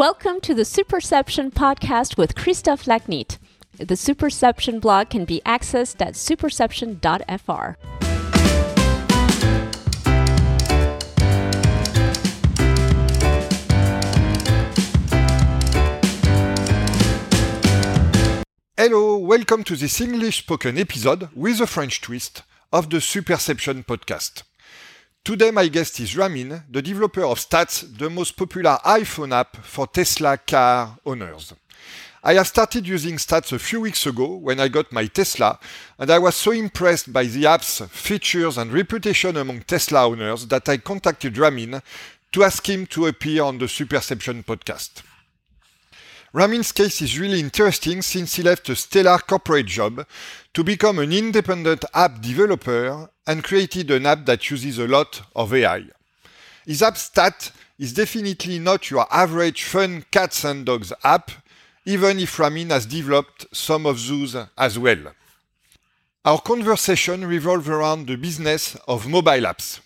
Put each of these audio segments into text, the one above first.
Welcome to the Superception podcast with Christophe Lachnitt. The Superception blog can be accessed at superception.fr. Hello, welcome to this English spoken episode with a French twist of the Superception podcast. Today, my guest is Ramin, the developer of Stats, the most popular iPhone app for Tesla car owners. I have started using Stats a few weeks ago when I got my Tesla, and I was so impressed by the app's features and reputation among Tesla owners that I contacted Ramin to ask him to appear on the Superception podcast. Ramin's case is really interesting since he left a stellar corporate job to become an independent app developer and created an app that uses a lot of AI. His app stat is definitely not your average fun cats and dogs app, even if Ramin has developed some of those as well. Our conversation revolves around the business of mobile apps.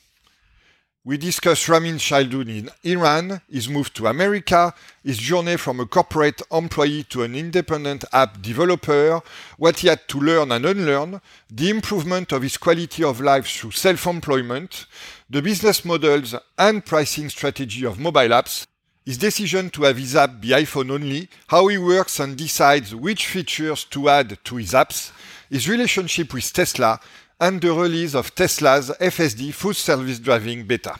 We discuss Ramin's childhood in Iran, his move to America, his journey from a corporate employee to an independent app developer, what he had to learn and unlearn, the improvement of his quality of life through self employment, the business models and pricing strategy of mobile apps, his decision to have his app be iPhone only, how he works and decides which features to add to his apps, his relationship with Tesla, and the release of Tesla's FSD full self driving beta.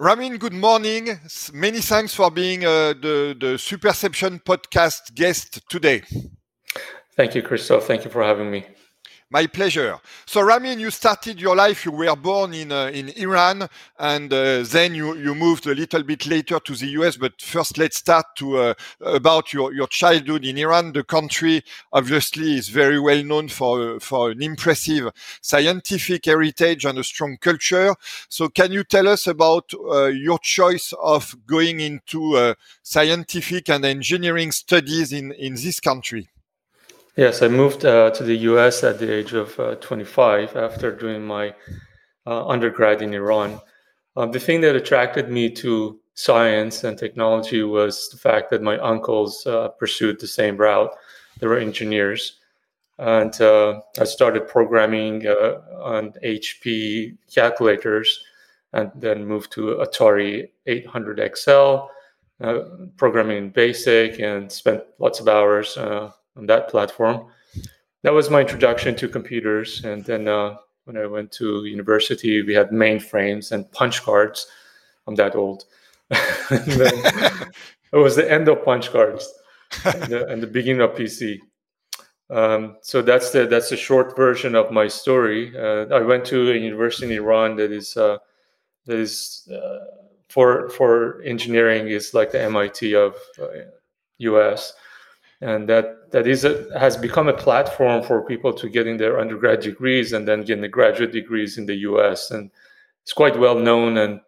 Ramin, good morning. Many thanks for being uh, the, the Superception podcast guest today. Thank you, Christophe. Thank you for having me. My pleasure. So, Ramin, you started your life. You were born in uh, in Iran, and uh, then you, you moved a little bit later to the US. But first, let's start to uh, about your, your childhood in Iran. The country obviously is very well known for for an impressive scientific heritage and a strong culture. So, can you tell us about uh, your choice of going into uh, scientific and engineering studies in in this country? Yes, I moved uh, to the US at the age of uh, 25 after doing my uh, undergrad in Iran. Um, the thing that attracted me to science and technology was the fact that my uncles uh, pursued the same route. They were engineers. And uh, I started programming uh, on HP calculators and then moved to Atari 800 XL, programming in BASIC, and spent lots of hours on that platform. That was my introduction to computers. And then uh, when I went to university, we had mainframes and punch cards. I'm that old. it was the end of punch cards and, the, and the beginning of PC. Um, so that's the that's the short version of my story. Uh, I went to a university in Iran that is uh, that is uh, for for engineering is like the MIT of U.S. Uh, and that that is a, has become a platform for people to getting their undergrad degrees and then getting the graduate degrees in the U.S. and it's quite well known and,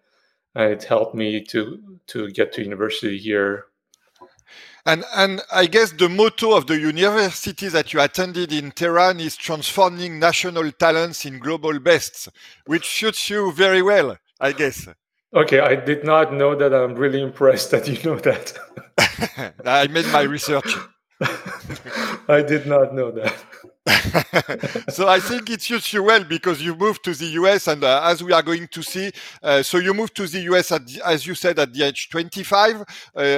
and it helped me to to get to university here. And and I guess the motto of the university that you attended in Tehran is transforming national talents in global bests, which suits you very well, I guess. Okay, I did not know that. I'm really impressed that you know that. I made my research. I did not know that. so I think it suits you well because you moved to the US, and uh, as we are going to see, uh, so you moved to the US at, as you said, at the age 25, uh,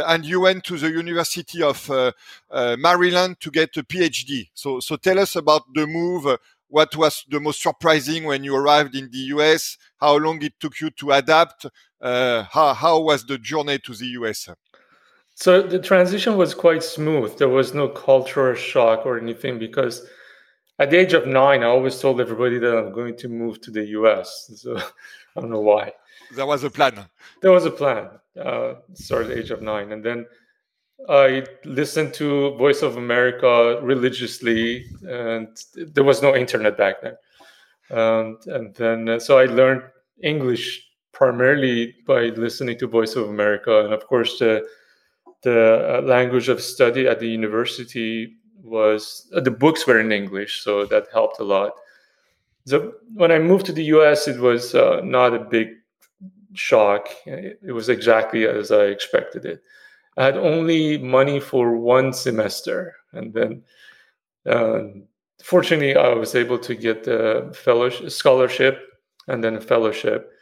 and you went to the University of uh, uh, Maryland to get a PhD. So, so tell us about the move. what was the most surprising when you arrived in the US? How long it took you to adapt? Uh, how, how was the journey to the US? So the transition was quite smooth. There was no cultural shock or anything because at the age of nine, I always told everybody that I'm going to move to the US. So I don't know why. There was a plan. There was a plan. Uh, started at the age of nine. And then I listened to Voice of America religiously, and there was no internet back then. Um, and then, uh, so I learned English primarily by listening to Voice of America. And of course, the the uh, language of study at the university was uh, the books were in English, so that helped a lot. so when I moved to the US, it was uh, not a big shock. It was exactly as I expected it. I had only money for one semester, and then uh, fortunately, I was able to get a fellowship, scholarship, and then a fellowship,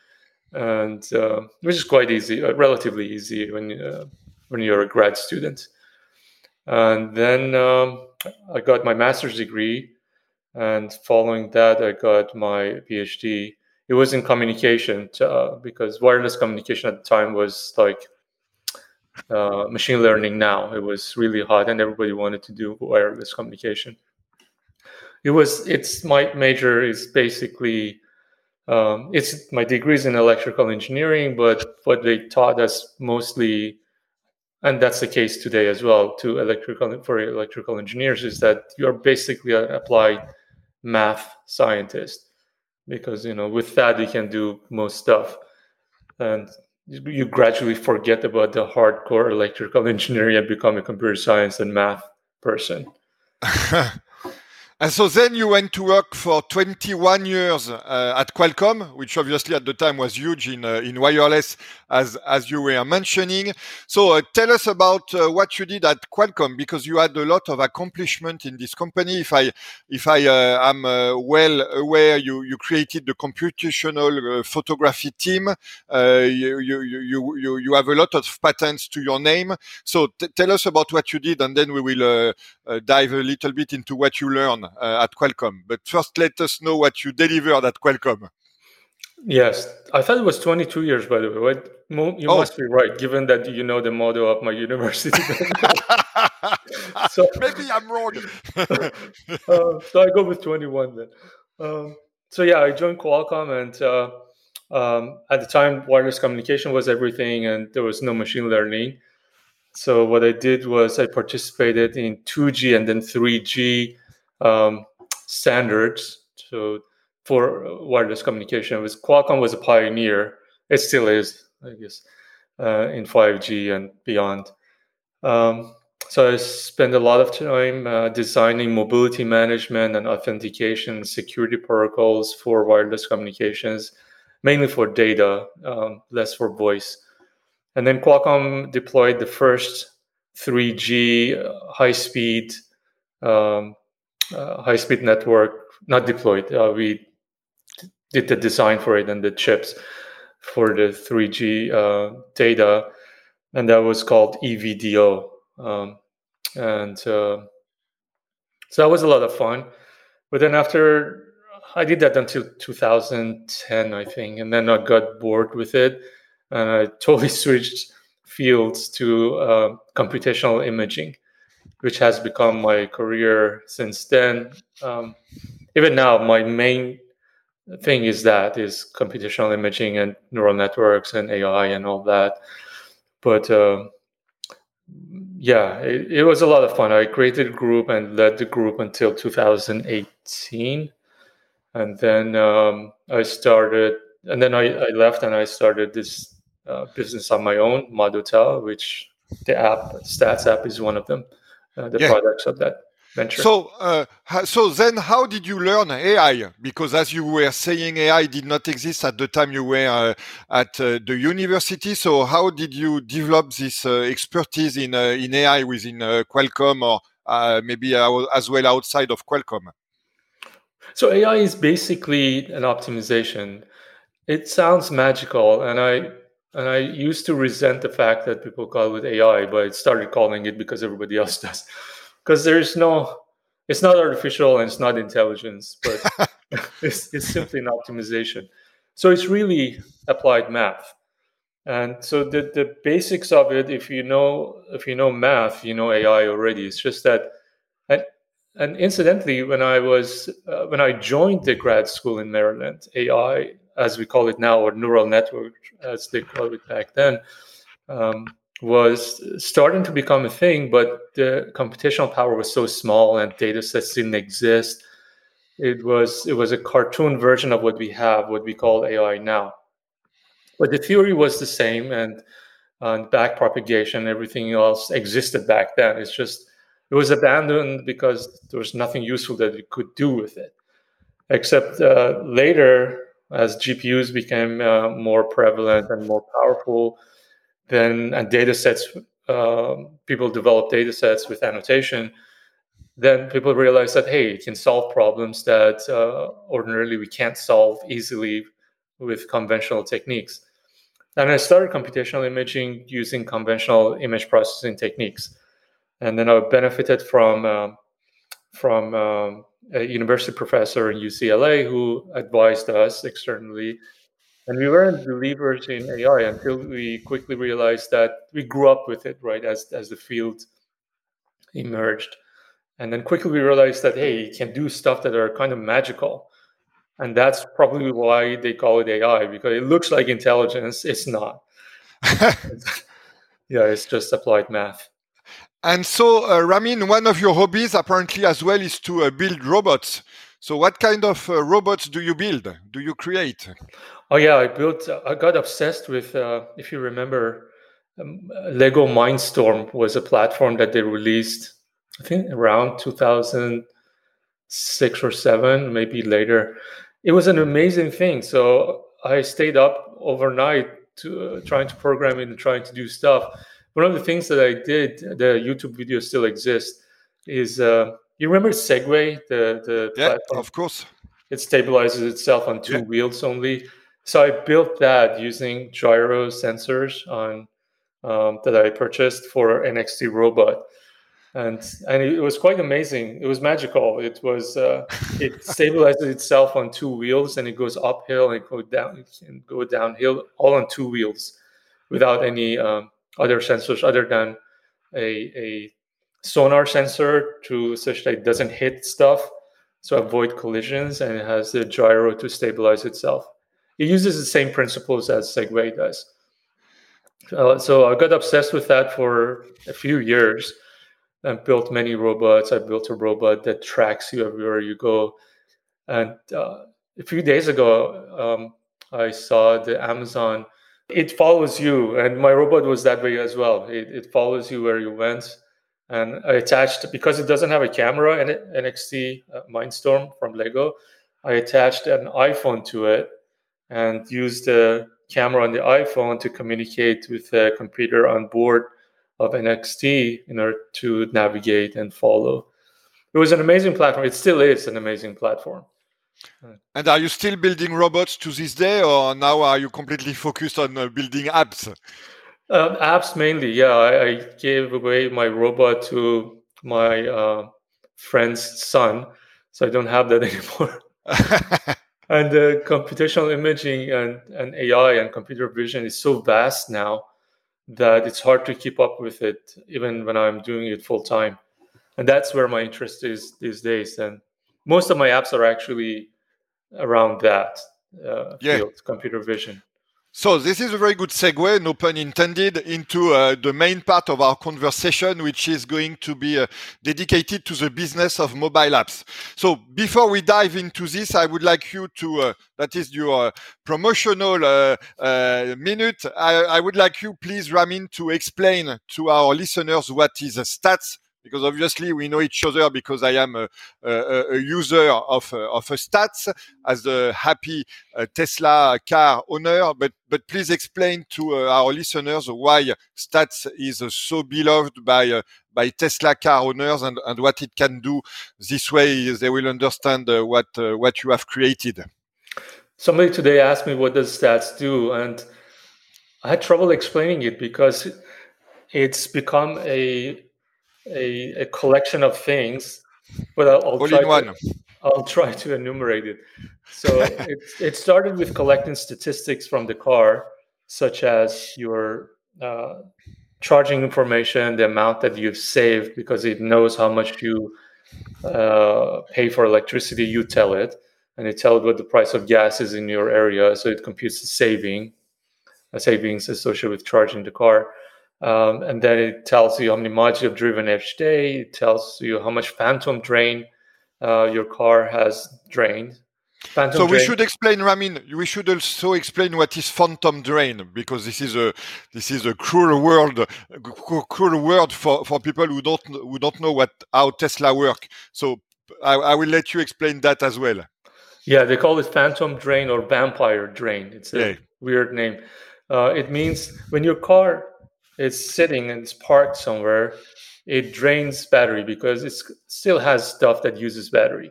and uh, which is quite easy, uh, relatively easy when when you're a grad student. And then um, I got my master's degree, and following that, I got my PhD. It was in communication uh, because wireless communication at the time was like uh, machine learning now. It was really hot, and everybody wanted to do wireless communication. It was. It's my major is basically. Um, it's my degrees in electrical engineering, but what they taught us mostly, and that's the case today as well, to electrical for electrical engineers, is that you're basically an applied math scientist because you know with that you can do most stuff. And you gradually forget about the hardcore electrical engineering and become a computer science and math person And so then you went to work for 21 years uh, at Qualcomm, which obviously at the time was huge in uh, in wireless, as as you were mentioning. So uh, tell us about uh, what you did at Qualcomm because you had a lot of accomplishment in this company. If I if I uh, am uh, well aware, you you created the computational photography team. you, you you you you have a lot of patents to your name. So tell us about what you did, and then we will dive a little bit into what you learned at Qualcomm. But first, let us know what you delivered at Qualcomm. Yes, I thought it was 22 years, by the way. Right? You oh. must be right, given that you know the motto of my university. so maybe I'm wrong. uh, so I go with 21 then. Um, so yeah, I joined Qualcomm, and uh, um, at the time, wireless communication was everything, and there was no machine learning. So what I did was I participated in 2G and then 3G um, standards. So for wireless communication, was Qualcomm was a pioneer. It still is, I guess, uh, in 5G and beyond. Um, so I spent a lot of time uh, designing mobility management and authentication security protocols for wireless communications, mainly for data, um, less for voice. And then Qualcomm deployed the first 3G uh, high-speed um, uh, high speed network, not deployed. Uh, we did the design for it and the chips for the 3G uh, data, and that was called EVDO. Um, and uh, so that was a lot of fun. But then after I did that until 2010, I think, and then I got bored with it, and I totally switched fields to uh, computational imaging which has become my career since then. Um, even now, my main thing is that is computational imaging and neural networks and AI and all that. But uh, yeah, it, it, was a lot of fun. I created a group and led the group until 2018, and then um, I started. And then I, I, left and I started this uh, business on my own, Modotel, which the app, Stats app, is one of them uh, the yeah. products of that venture. So, uh, so then, how did you learn AI? Because as you were saying, AI did not exist at the time you were uh, at uh, the university. So, how did you develop this uh, expertise in uh, in AI within Qualcomm, or maybe as well outside of Qualcomm? So, AI is basically an optimization. It sounds magical, and I and I used to resent the fact that people call it AI, but I started calling it because everybody else does. Because there's no, it's not artificial and it's not intelligence, but it's, it's simply an optimization. So it's really applied math. And so the, the basics of it, if you know if you know math, you know AI already. It's just that, and, and incidentally, when I was uh, when I joined the grad school in Maryland, AI as we call it now, or neural network, as they called it back then, um, was starting to become a thing, but the computational power was so small and data sets didn't exist. It was it was a cartoon version of what we have, what we call AI now. But the theory was the same, and, and back propagation, everything else existed back then. It's just it was abandoned because there was nothing useful that we could do with it. Except uh, later, as GPUs became uh, more prevalent and more powerful, then and data sets, uh, people developed data sets with annotation. Then people realized that hey, it can solve problems that uh, ordinarily we can't solve easily with conventional techniques. And I started computational imaging using conventional image processing techniques. And then I benefited from um, from um, a university professor in UCLA who advised us externally. And we weren't believers in AI until we quickly realized that we grew up with it, right, as, as the field emerged. And then quickly we realized that, hey, you can do stuff that are kind of magical. And that's probably why they call it AI, because it looks like intelligence. It's not. yeah, it's just applied math. And so, uh, Ramin, one of your hobbies apparently as well is to uh, build robots. So, what kind of uh, robots do you build? Do you create? Oh yeah, I built. I got obsessed with. Uh, if you remember, um, Lego Mindstorm was a platform that they released. I think around 2006 or seven, maybe later. It was an amazing thing. So I stayed up overnight to uh, trying to program it and trying to do stuff one of the things that I did, the YouTube video still exists, is uh, you remember Segway, the the yeah, platform? of course. It stabilizes itself on two yeah. wheels only. So I built that using gyro sensors on um, that I purchased for NXT robot, and and it was quite amazing. It was magical. It was uh, it stabilizes itself on two wheels and it goes uphill and go down and go downhill all on two wheels without any um, other sensors other than a, a sonar sensor to such that it doesn't hit stuff. So avoid collisions and it has the gyro to stabilize itself. It uses the same principles as segway does. Uh, so i got obsessed with that for a few years and built many robots. I built a robot that tracks you everywhere you go. And uh, a few days ago um, i saw the amazon it follows you and my robot was that way as well. It, it follows you where you went and i attached because it doesn't have a camera it nxt uh, mindstorm from lego i attached an iphone to it and used the camera on the iphone to communicate with the computer on board of nxt in order to navigate and follow. It was an amazing platform. It still is an amazing platform and are you still building robots to this day, or now are you completely focused on uh, building apps? Um, apps mainly, yeah. I, I, gave away my robot to my uh, friend's son, so I don't have that anymore. and uh, computational imaging and, and AI and computer vision is so vast now that it's hard to keep up with it, even when I'm doing it full time. And that's where my interest is these days. And most of my apps are actually around that uh, yeah. field, computer vision. So this is a very good segue, no pun intended, into uh, the main part of our conversation, which is going to be uh, dedicated to the business of mobile apps. So before we dive into this, I would like you to, uh, that is your uh, promotional uh, uh, minute. I, I, would like you, please, Ramin, to explain to our listeners what is stats because obviously we know each other because I am a, a, a user of, uh, of stats as a happy uh, Tesla car owner. But, but please explain to uh, our listeners why stats is so beloved by, by Tesla car owners and, and what it can do. This way they will understand what, what you have created. Somebody today asked me what does stats do and I had trouble explaining it because it's become a a, a collection of things, but I'll, I'll try to, I'll try to enumerate it. So it, it started with collecting statistics from the car, such as your uh, charging information, the amount that you've saved, because it knows how much you uh, pay for electricity. You tell it, and it tells what the price of gas is in your area, so it computes the saving, uh, savings associated with charging the car. Um, and then it tells you how many miles you've driven each day. It tells you how much phantom drain uh, your car has drained. Phantom so drain. we should explain, Ramin. We should also explain what is phantom drain because this is a this is a cruel word, cruel word for, for people who don't who don't know what how Tesla work. So I, I will let you explain that as well. Yeah, they call it phantom drain or vampire drain. It's a yeah. weird name. Uh, it means when your car is sitting and it's parked somewhere, it drains battery because it still has stuff that uses battery.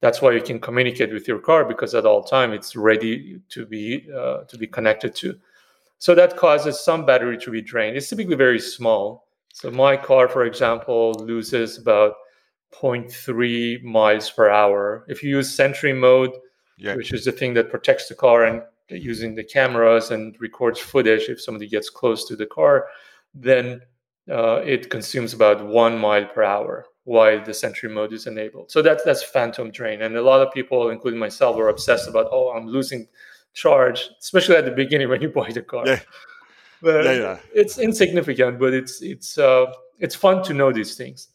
That's why you can communicate with your car because at all time it's ready to be uh, to be connected to. So that causes some battery to be drained. It's typically very small. So my car, for example, loses about 0.3 miles per hour. If you use Sentry mode, yeah. which is the thing that protects the car and using the cameras and records footage if somebody gets close to the car, then uh, it consumes about one mile per hour while the Sentry mode is enabled. So that's that's phantom drain, and a lot of people, including myself, are obsessed about oh I'm losing charge, especially at the beginning when you buy the car. Yeah. But yeah, yeah. it's insignificant, but it's it's uh, it's fun to know these things.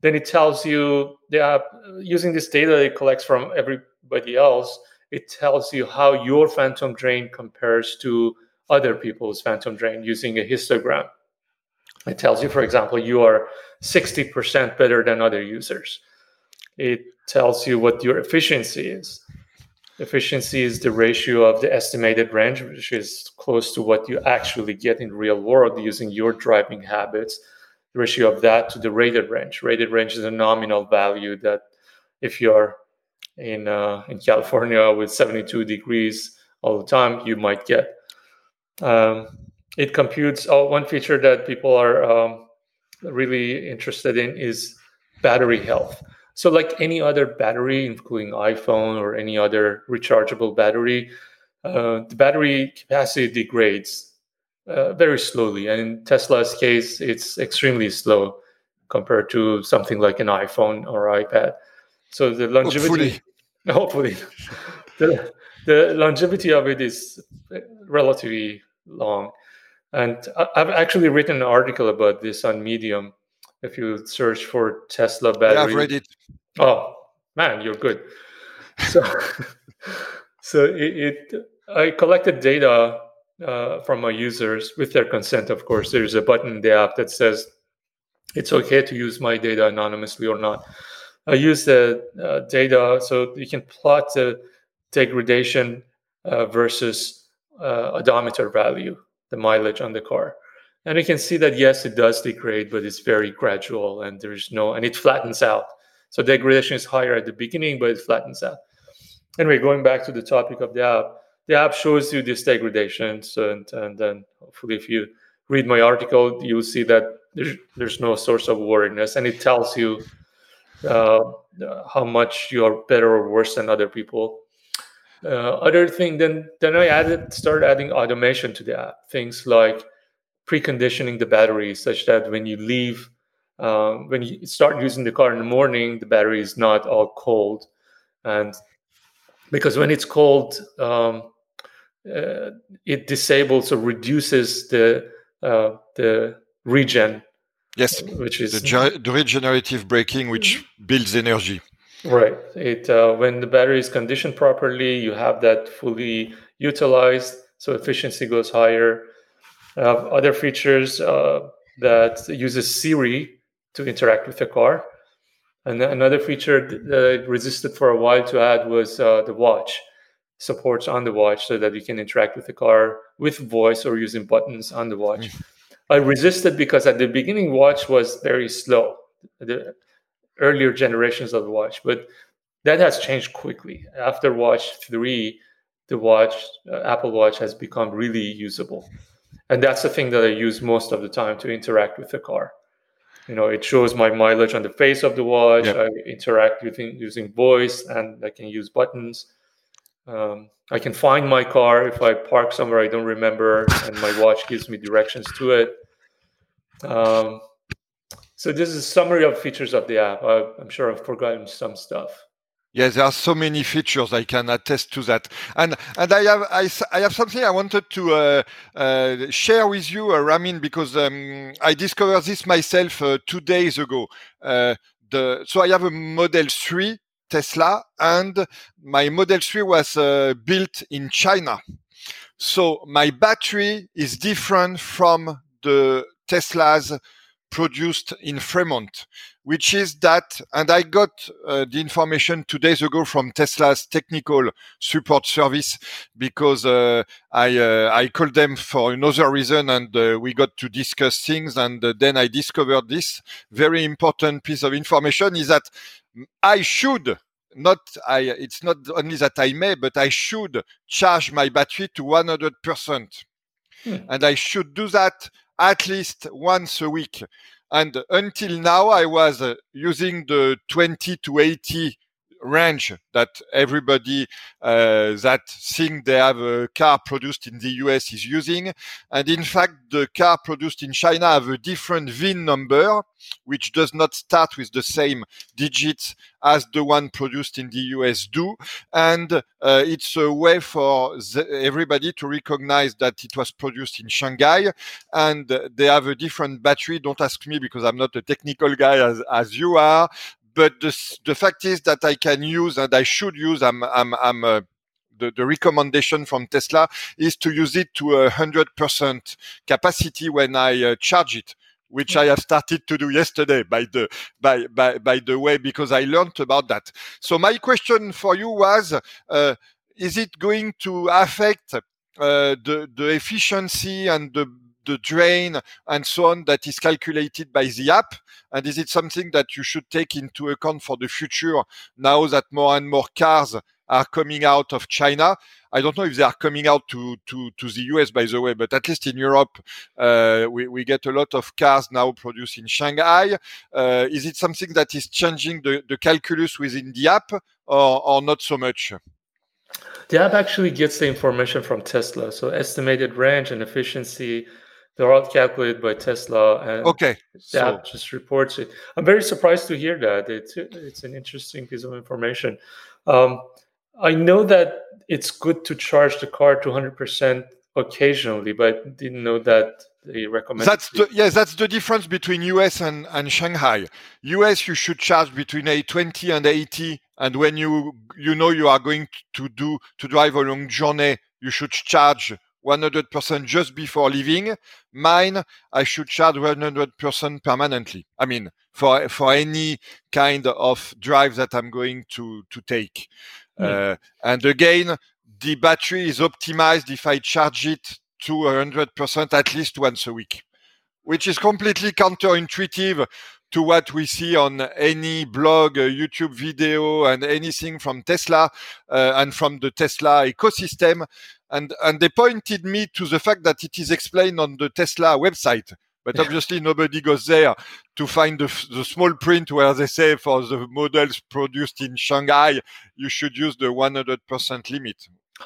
Then it tells you the app using this data it collects from everybody else. It tells you how your phantom drain compares to other people's phantom drain using a histogram. It tells you, for example, you are 60% better than other users. It tells you what your efficiency is. Efficiency is the ratio of the estimated range, which is close to what you actually get in real world using your driving habits. The ratio of that to the rated range. Rated range is a nominal value that if you're in uh, in California with 72 degrees all the time, you might get. Um, it computes. Oh, one feature that people are um, really interested in is battery health. So, like any other battery, including iPhone or any other rechargeable battery, uh, the battery capacity degrades uh, very slowly. And in Tesla's case, it's extremely slow compared to something like an iPhone or iPad. So the longevity, hopefully, the, the longevity of it is relatively long. And I've actually written an article about this on Medium. If you search for Tesla battery, yeah, I've read it. Oh man, you're good. So, so it, it, I collected data uh, from my users with their consent. Of course, there's a button in the app that says it's okay to use my data anonymously or not. I use the uh, data so you can plot the degradation uh, versus uh, odometer value the mileage on the car. And you can see that yes, it does degrade, but it's very gradual and there's no and it flattens out. So degradation is higher at the beginning, but it flattens out. Anyway, going back to the topic of the app, the app shows you these degradations, and, and then hopefully, if you read my article, you'll see that there's, there's no source of worriness, and it tells you uh, how much you're better or worse than other people. Uh, other thing, then then I added started adding automation to the app. Things like preconditioning the battery, such that when you leave, um, when you start using the car in the morning, the battery is not all cold, and because when it's cold, um, uh, it disables or reduces the uh, the regen. Yes, which is the, the regenerative braking, which builds energy. Right. It uh, when the battery is conditioned properly, you have that fully utilized, so efficiency goes higher. other features uh, that uses Siri to interact with the car. And another feature that I resisted for a while to add was uh, the watch supports on the watch so that you can interact with the car with voice or using buttons on the watch. I resisted because at the beginning, watch was very slow. The, earlier generations of the watch, but that has changed quickly. After Watch 3, the watch, uh, Apple Watch, has become really usable. And that's the thing that I use most of the time to interact with the car. You know, it shows my mileage on the face of the watch. Yep. I interact using using voice, and I can use buttons. Um, I can find my car if I park somewhere I don't remember, and my watch gives me directions to it. Um, so this is a summary of features of the app. I, I'm sure I've forgotten some stuff. Yes, there are so many features. I can attest to that. And and I have I, I have something I wanted to uh, uh, share with you, uh, Ramin, because um, I discovered this myself uh, two days ago. Uh, the so I have a Model 3 Tesla, and my Model 3 was uh, built in China. So my battery is different from the Tesla's produced in Fremont, which is that, and I got uh, the information two days ago from Tesla's technical support service because uh, I uh, I called them for another reason, and uh, we got to discuss things, and uh, then I discovered this very important piece of information is that I should not I it's not only that I may, but I should charge my battery to 100%. Hmm. And I should do that at least once a week. And until now, I was uh, using the 20 to 80 range that everybody uh, that think they have a car produced in the US is using. And in fact, the car produced in China have a different VIN number, which does not start with the same digits as the one produced in the US do. And uh, it's a way for the, everybody to recognize that it was produced in Shanghai and they have a different battery. Don't ask me because I'm not a technical guy as, as you are, but the, the fact is that I can use and I should use. I'm I'm I'm. Uh, the, the, recommendation from Tesla is to use it to a hundred percent capacity when I uh, charge it, which I have started to do yesterday by the by, by by the way because I learned about that. So my question for you was: uh, Is it going to affect uh, the the efficiency and the the drain and so on that is calculated by the app? And is it something that you should take into account for the future now that more and more cars are coming out of China? I don't know if they are coming out to, to, to the US, by the way, but at least in Europe, uh, we, we get a lot of cars now produced in Shanghai. Uh, is it something that is changing the, the calculus within the app or, or not so much? The app actually gets the information from Tesla. So estimated range and efficiency they're all calculated by Tesla, and okay, that so. just reports it. I'm very surprised to hear that. It's it's an interesting piece of information. Um, I know that it's good to charge the car to 100 percent occasionally, but didn't know that they recommend. That's the, yes, that's the difference between US and, and Shanghai. US you should charge between a 20 and 80, and when you you know you are going to do to drive a long journey, you should charge 100% just before leaving. Mine, I should charge 100% permanently. I mean, for for any kind of drive that I'm going to to take. Mm. Uh, and again, the battery is optimized if I charge it to 100% at least once a week, which is completely counterintuitive to what we see on any blog, uh, YouTube video, and anything from Tesla uh, and from the Tesla ecosystem. And, and they pointed me to the fact that it is explained on the Tesla website. But obviously, nobody goes there to find the, the, small print where they say for the models produced in Shanghai, you should use the 100% limit.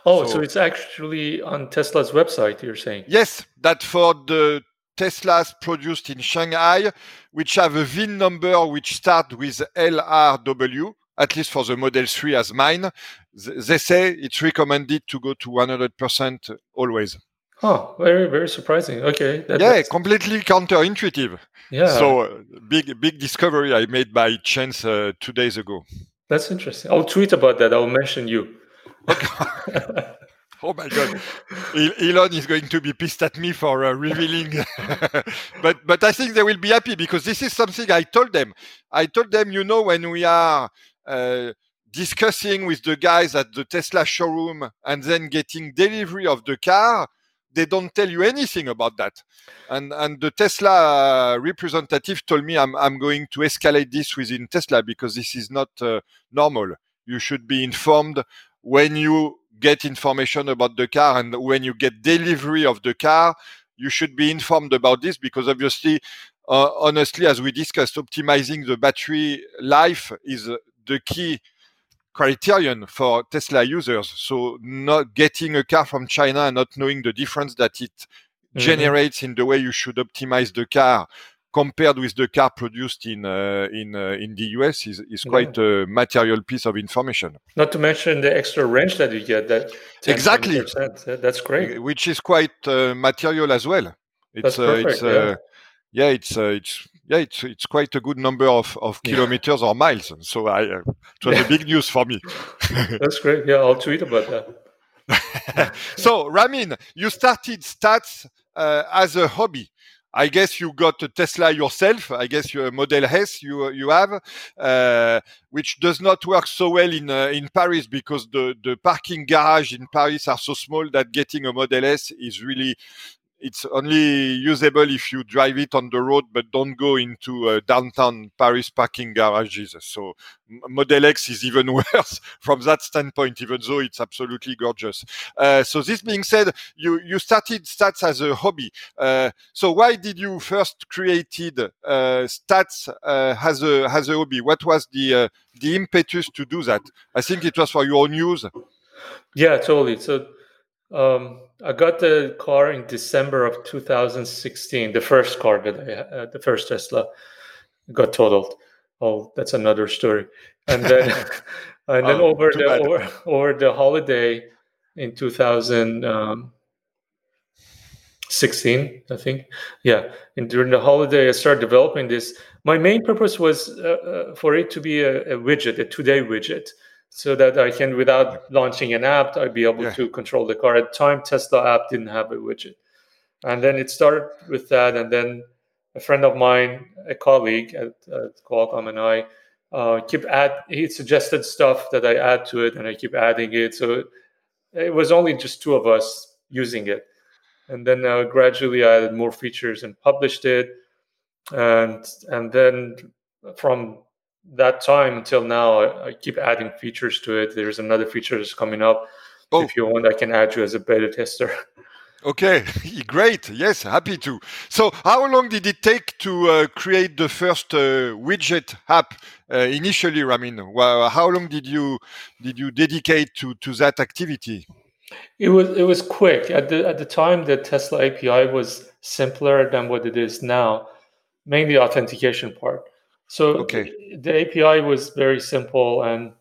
Oh, so, so it's actually on Tesla's website, you're saying? Yes, that for the Teslas produced in Shanghai, which have a VIN number which start with LRW, at least for the Model 3 as mine. They say it's recommended to go to 100% always. Oh, very, very surprising. Okay. That, yeah, that's... completely counterintuitive. Yeah. So uh, big, big discovery I made by chance uh, two days ago. That's interesting. I'll tweet about that. I'll mention you. Okay. Oh my God, Elon is going to be pissed at me for uh, revealing, but but I think they will be happy because this is something I told them. I told them, you know, when we are discussing with the guys at the Tesla showroom and then getting delivery of the car, they don't tell you anything about that. And and the Tesla representative told me I'm I'm going to escalate this within Tesla because this is not uh, normal. You should be informed when you get information about the car and when you get delivery of the car, you should be informed about this because obviously, uh, honestly, as we discussed, optimizing the battery life is the key criterion for Tesla users. So not getting a car from China and not knowing the difference that it mm-hmm. generates in the way you should optimize the car compared with the car produced in uh, in uh, in the US is, is quite yeah. a material piece of information. Not to mention the extra range that you get. That 10, exactly that's great. Which is quite uh, material as well. It's that's uh, perfect, it's uh, yeah. yeah. it's uh, it's yeah it's it's quite a good number of, of kilometers yeah. or miles. So I it was yeah. a big news for me. that's great. Yeah, I'll tweet about that. so Ramin, you started stats as a hobby I guess you got a Tesla yourself. I guess you Model S you you have, uh, which does not work so well in uh, in Paris because the the parking garage in Paris are so small that getting a Model S is really it's only usable if you drive it on the road, but don't go into uh, downtown Paris parking garages. So Model X is even worse from that standpoint, even though it's absolutely gorgeous. Uh, so this being said, you you started stats as a hobby. Uh, so why did you first created uh, stats uh, as a as a hobby? What was the uh, the impetus to do that? I think it was for your own use. Yeah, totally. So um, I got the car in December of 2016. The first car that I, uh, the first Tesla, got totaled. Oh, that's another story. And then, and then oh, over the over, over, the holiday in 2016, um, I think. Yeah, and during the holiday, I started developing this. My main purpose was uh, uh, for it to be a, a widget, a Today widget so that I can, without launching an app, I'd be able yeah. to control the car. At the time, Tesla app didn't have a widget. And then it started with that. And then a friend of mine, a colleague at, at Qualcomm, and I uh, keep add. He suggested stuff that I add to it, and I keep adding it. So it was only just two of us using it. And then uh, gradually, I added more features and published it. And and then from that time until now, I, I, keep adding features to it. There's another feature that's coming up. Oh. If you want, I can add you as a beta tester. Okay, great. Yes, happy to. So, how long did it take to uh, create the first uh, widget app uh, initially, Ramin? Well, how long did you did you dedicate to to that activity? It was it was quick. At the at the time, the Tesla API was simpler than what it is now, mainly authentication part. So okay. the API was very simple and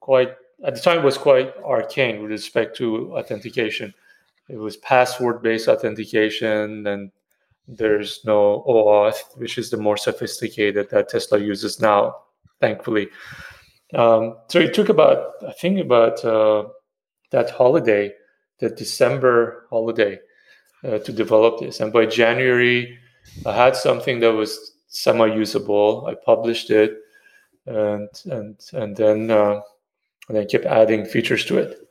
quite at the time was quite arcane with respect to authentication. It was password based authentication and there's no OAuth, which is the more sophisticated that Tesla uses now, thankfully. Um, so it took about, I think, about uh, that holiday, the December holiday, uh, to develop this. And by January, I had something that was semi-usable. I published it, and and and then uh, and then kept adding features to it.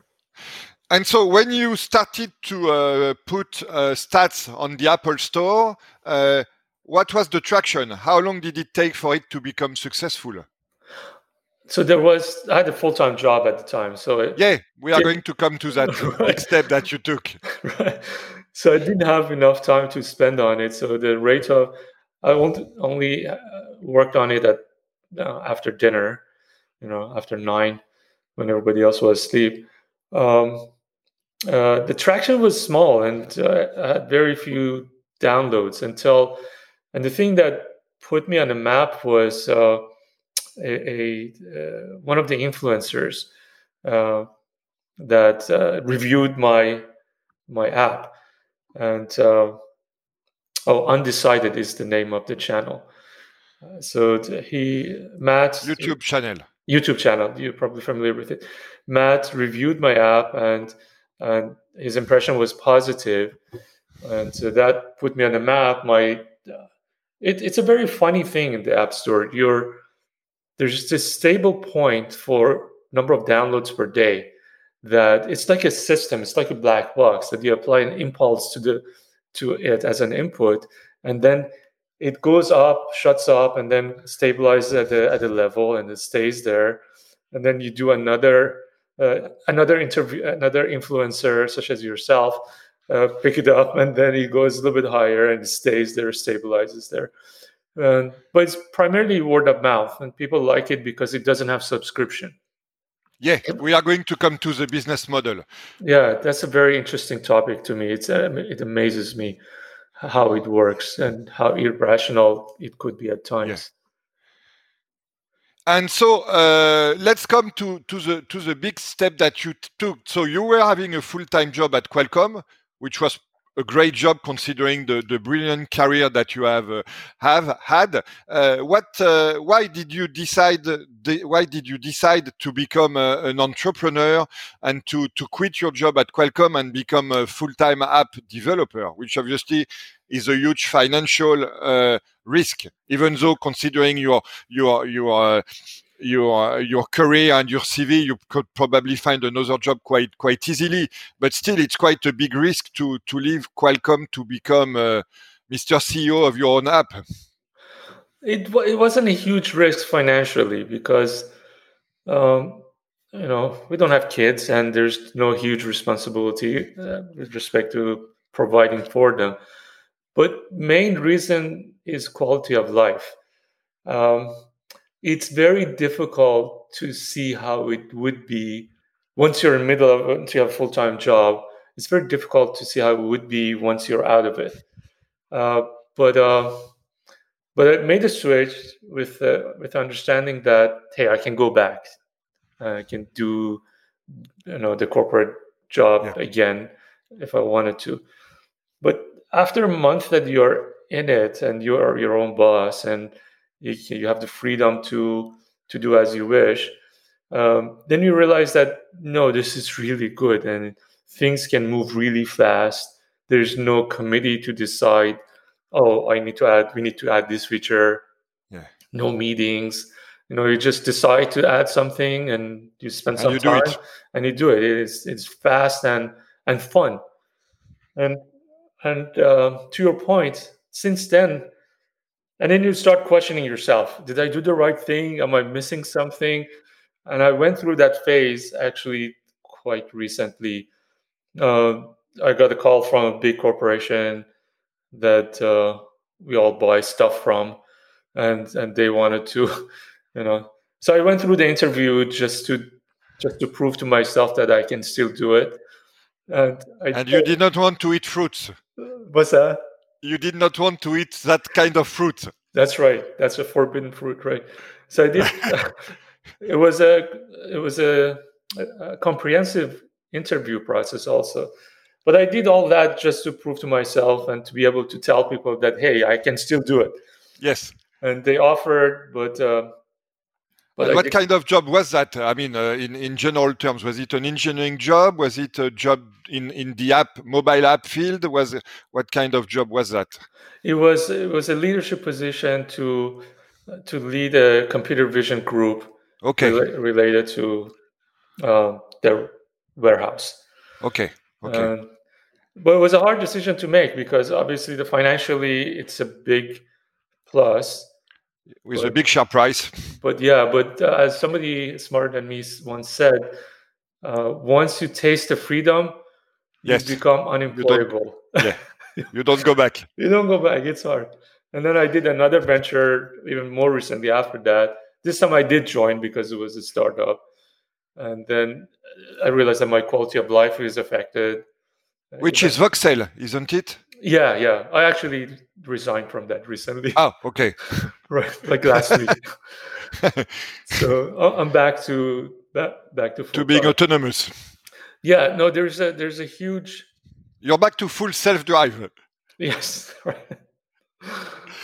And so, when you started to uh, put uh, stats on the Apple Store, uh, what was the traction? How long did it take for it to become successful? So there was I had a full time job at the time. So it, yeah, we are going to come to that right. step that you took. Right. So I didn't have enough time to spend on it. So the rate of I only uh, worked on it at uh, after dinner, you know, after nine, when everybody else was asleep. Um, uh, the traction was small and uh, I had very few downloads until, and the thing that put me on the map was uh, a, a uh, one of the influencers that reviewed my my app, and Oh, Undecided is the name of the channel. Uh, so he, Matt. YouTube channel. YouTube channel. You're probably familiar with it. Matt reviewed my app and and his impression was positive, and so that put me on the map. My uh, it, it's a very funny thing in the App Store. You're there's this stable point for number of downloads per day that it's like a system. It's like a black box that you apply an impulse to the to it as an input, and then it goes up, shuts up, and then stabilizes at the at a level, and it stays there. And then you do another uh, another interview, another influencer such as yourself, uh, pick it up, and then it goes a little bit higher and stays there, stabilizes there. but it's primarily word of mouth, and people like it because it doesn't have subscription. Yeah, we are going to come to the business model. Yeah, that's a very interesting topic to me. It's uh, it amazes me how it works and how irrational it could be at times. Yeah. And so uh, let's come to, to the to the big step that you took. So you were having a full time job at Qualcomm, which was a great job considering the, the brilliant career that you have uh, have had. Uh, what? Uh, why did you decide? De- why did you decide to become a, an entrepreneur and to to quit your job at Qualcomm and become a full time app developer? Which obviously is a huge financial uh, risk, even though considering your your your uh, your your career and your CV, you could probably find another job quite quite easily. But still, it's quite a big risk to to leave Qualcomm to become uh, Mr. CEO of your own app. It it wasn't a huge risk financially because. Um, you know, we don't have kids, and there's no huge responsibility uh, with respect to providing for them. But main reason is quality of life. Um, it's very difficult to see how it would be once you're in the middle of once you have a full-time job. It's very difficult to see how it would be once you're out of it. Uh, but uh, but I made a switch with uh, with understanding that hey, I can go back I can do you know the corporate job yeah. again if I wanted to. But after a month that you're in it and you are your own boss and you, you have the freedom to to do as you wish, um, then you realize that no, this is really good and things can move really fast. There's no committee to decide. Oh, I need to add. We need to add this feature. Yeah. No meetings you know you just decide to add something and you spend some and you time and you do it it's it's fast and and fun and and uh, to your point since then and then you start questioning yourself. Did i do the right thing? Am i missing something? And i went through that phase actually quite recently. Uh, i got a call from a big corporation that uh, we all buy stuff from and and they wanted to you know. So i went through the interview just to just to prove to myself that i can still do it. And I, and you did not want to eat fruits. What's that you did not want to eat that kind of fruit. That's right. That's a forbidden fruit right? So i did. It was a it was a, a comprehensive interview process also. But i did all that just to prove to myself and to be able to tell people that hey i can still do it. Yes. And they offered but uh, but what kind of job was that? I mean, uh, in in general terms, was it an engineering job? Was it a job in in the app mobile app field? Was it, what kind of job was that? It was it was a leadership position to to lead a computer vision group. Okay. Rela- related to uh, their warehouse. Okay. Okay. but it was a hard decision to make because obviously the financially it's a big plus with but, a big share price. But yeah, but uh, as somebody smarter than me once said, uh, once you taste the freedom, yes. you become unemployable. You yeah, you don't go back. you don't go back. It's hard. And then I did another venture even more recently after that. This time I did join because it was a startup. And then I realized that my quality of life is affected. Which is Voxel, isn't it? Yeah, yeah. I actually resigned from that recently. Oh, okay. right, like last week. so uh, I'm back to back back to to being time. autonomous. Yeah, no, there's a there's a huge. You're back to full self drive. Yes, right.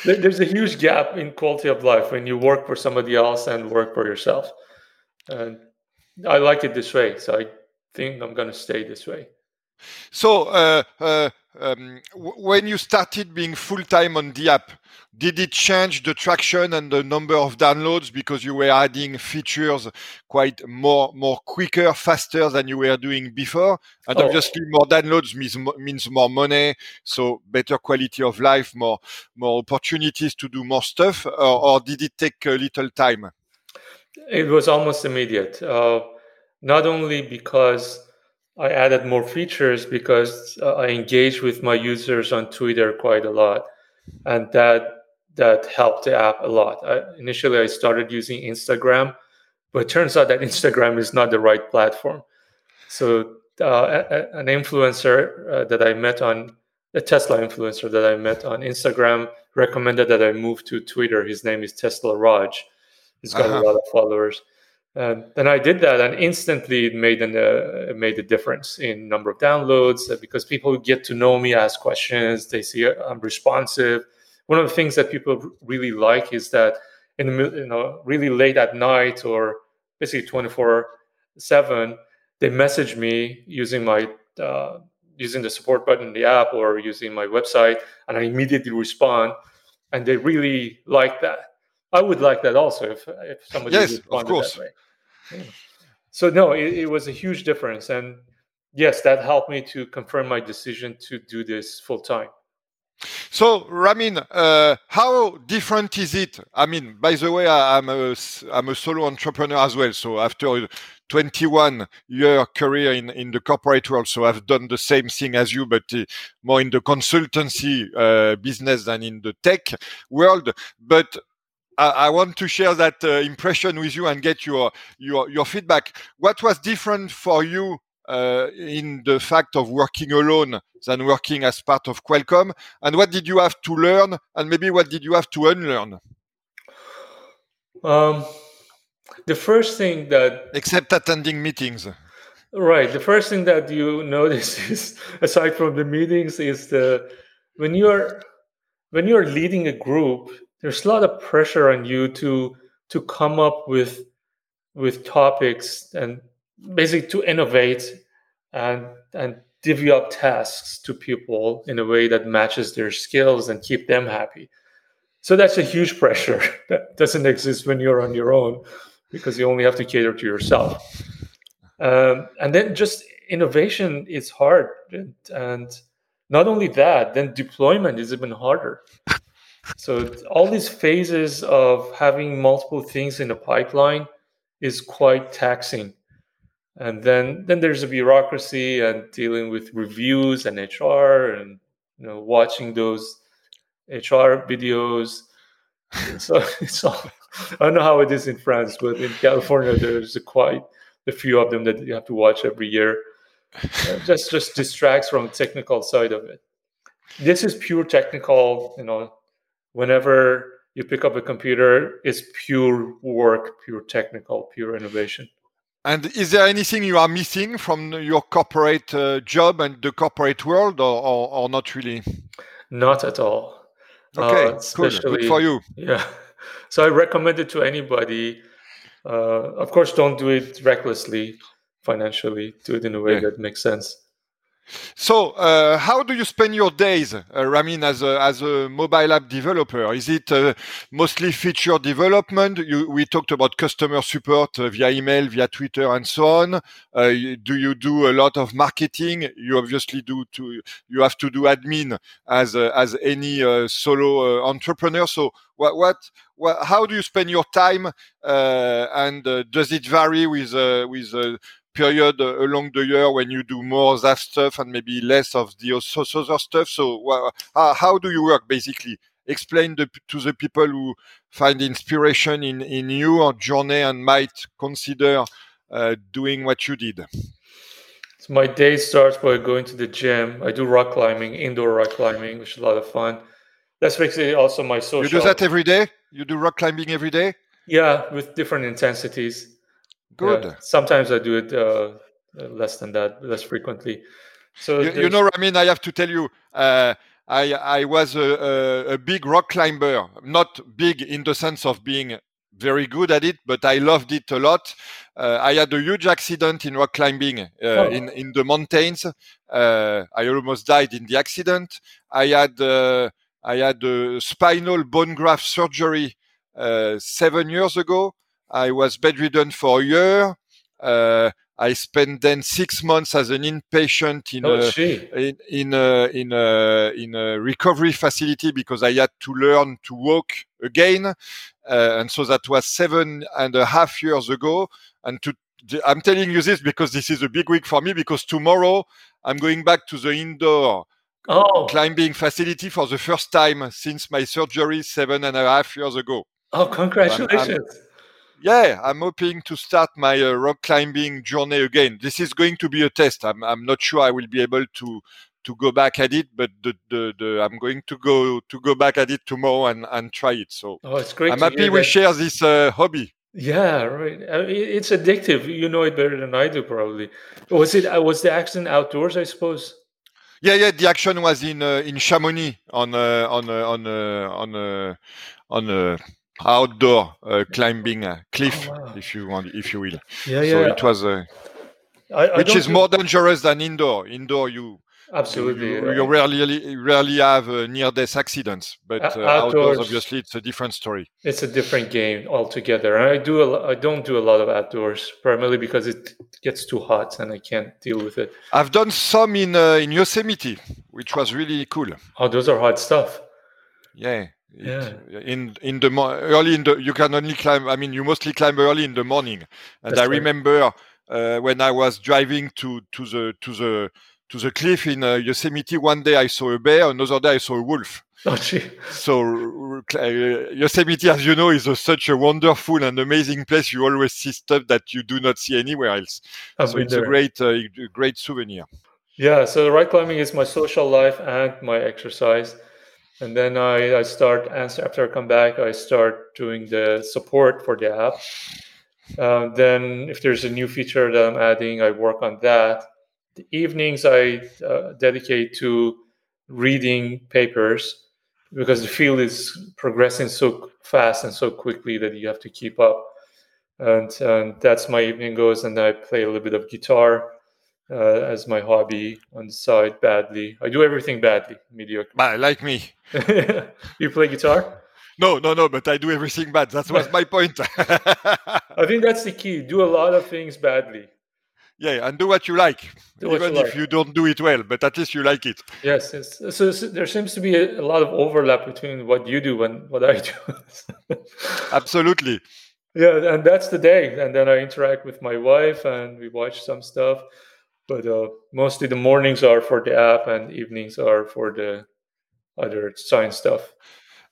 There's a huge gap in quality of life when you work for somebody else and work for yourself. And I like it this way, so I think I'm going to stay this way. So, uh, uh, um, when you started being full time on the app, did it change the traction and the number of downloads because you were adding features quite more more quicker, faster than you were doing before? And oh. obviously, more downloads means means more money, so better quality of life, more more opportunities to do more stuff. Or, or did it take a little time? It was almost immediate. Uh, not only because I added more features because uh, I engage with my users on Twitter quite a lot, and that that helped the app a lot. I, initially, I started using Instagram, but it turns out that Instagram is not the right platform. So, uh, a, an influencer uh, that I met on a Tesla influencer that I met on Instagram recommended that I move to Twitter. His name is Tesla Raj. He's got uh-huh. a lot of followers. And then I did that, and instantly it made an uh, made a difference in number of downloads uh, because people get to know me, ask questions, they see uh, I'm responsive. One of the things that people really like is that in the you know really late at night or basically 24 seven, they message me using my uh, using the support button in the app or using my website, and I immediately respond, and they really like that. I would like that also if if somebody yes, of course. that way. Yeah. So no, it, it was a huge difference, and yes, that helped me to confirm my decision to do this full time. So, Ramin, uh, how different is it? I mean, by the way, I, am a I'm a solo entrepreneur as well. So after 21 year career in, in the corporate world, so I've done the same thing as you, but uh, more in the consultancy uh, business than in the tech world. But I, I want to share that uh, impression with you and get your your your feedback. What was different for you uh, in the fact of working alone than working as part of Qualcomm? And what did you have to learn? And maybe what did you have to unlearn? Um, the first thing that. Except attending meetings. Right. The first thing that you notice is, aside from the meetings, is the when you're when you're leading a group, there's a lot of pressure on you to to come up with with topics and basically to innovate and and divvy up tasks to people in a way that matches their skills and keep them happy. So that's a huge pressure that doesn't exist when you're on your own because you only have to cater to yourself. Um, and then just innovation is hard, and, and not only that, then deployment is even harder. So all these phases of having multiple things in the pipeline is quite taxing. And then then there's a bureaucracy and dealing with reviews and hr and you know watching those hr videos. So it's all i don't know how it is in france but in california there's a quite a few of them that you have to watch every year. Uh, just just distracts from the technical side of it. This is pure technical you know whenever you pick up a computer it's pure work pure technical pure innovation and is there anything you are missing from your corporate uh, job and the corporate world, or, or, or, not really? Not at all. Okay, uh, cool. Good for you. Yeah. So I recommend it to anybody. Uh, of course, don't do it recklessly financially. Do it in a way yeah. that makes sense. So, uh, how do you spend your days, uh, Ramin, as a, as a mobile app developer? Is it uh, mostly feature development? You, we talked about customer support uh, via email, via Twitter, and so on. Uh, do you do a lot of marketing? You obviously do. To you have to do admin as uh, as any solo entrepreneur. So, what, what what, how do you spend your time, and does it vary with with period uh, along the year when you do more of that stuff and maybe less of the other stuff. So uh, how do you work basically? Explain the, to the people who find inspiration in, in your journey and might consider uh, doing what you did. So my day starts by going to the gym. I do rock climbing, indoor rock climbing, which is a lot of fun. That's basically also my social. You do that every day? You do rock climbing every day? Yeah, with different intensities. Good. Yeah, sometimes I do it uh, less than that, less frequently. So you, you, know, I mean, I have to tell you, uh, I I was a, a, a, big rock climber, not big in the sense of being very good at it, but I loved it a lot. Uh, I had a huge accident in rock climbing uh, oh. in in the mountains. Uh, I almost died in the accident. I had uh, I had a spinal bone graft surgery seven years ago. I was bedridden for a year. Uh, I spent then six months as an inpatient in, oh, a, in, in, a, in, a, in a recovery facility because I had to learn to walk again. Uh, and so that was seven and a half years ago. And to, I'm telling you this because this is a big week for me because tomorrow I'm going back to the indoor oh. climbing facility for the first time since my surgery seven and a half years ago. Oh, congratulations. I'm, yeah, I'm hoping to start my uh, rock climbing journey again. This is going to be a test. I'm, I'm not sure I will be able to to go back at it, but the, the, the I'm going to go to go back at it tomorrow and, and try it. So oh, it's great. I'm happy we that. share this uh, hobby. Yeah, right. It's addictive. You know it better than I do, probably. Was it? Uh, was the accident outdoors? I suppose. Yeah, yeah. The action was in uh, in Chamonix on uh, on uh, on uh, on uh, on uh, outdoor uh, climbing uh, cliff, oh, wow. if you want, if you will. Yeah, yeah. So it was, uh, I, I which is more dangerous than indoor. Indoor, you Absolutely. You, you rarely rarely have uh, near death accidents, but uh, outdoors, obviously, it's a different story. It's a different game altogether. And I do a, I don't do a lot of outdoors, primarily because it gets too hot and I can't deal with it. I've done some in uh, in Yosemite, which was really cool. Oh, those are hot stuff. Yeah. Yeah. in in the mo- early in the you can only climb. I mean, you mostly climb early in the morning. And That's I right. remember uh, when I was driving to to the to the to the cliff in uh, Yosemite. One day I saw a bear, another day I saw a wolf. Oh. So uh, Yosemite, as you know, is a, such a wonderful and amazing place. You always see stuff that you do not see anywhere else. I've so it's there. a great, uh, great souvenir. Yeah, so rock climbing is my social life and my exercise. And then I, I start, answer, after I come back, I start doing the support for the app. Um, then, if there's a new feature that I'm adding, I work on that. The evenings I uh, dedicate to reading papers because the field is progressing so fast and so quickly that you have to keep up. And, and that's my evening goes, and I play a little bit of guitar uh, as my hobby on the side badly. I do everything badly, mediocre. Like me. you play guitar? No, no, no, but I do everything bad. That was my point. I think that's the key. Do a lot of things badly. yeah, and do what you like, Do even you if like. you don't do it well, but at least you like it. Yes, yes. So, so there seems to be a, a lot of overlap between what you do and what I do. Absolutely. yeah, and that's the day. And then I interact with my wife and we watch some stuff. But uh, mostly the mornings are for the app and evenings are for the other science stuff.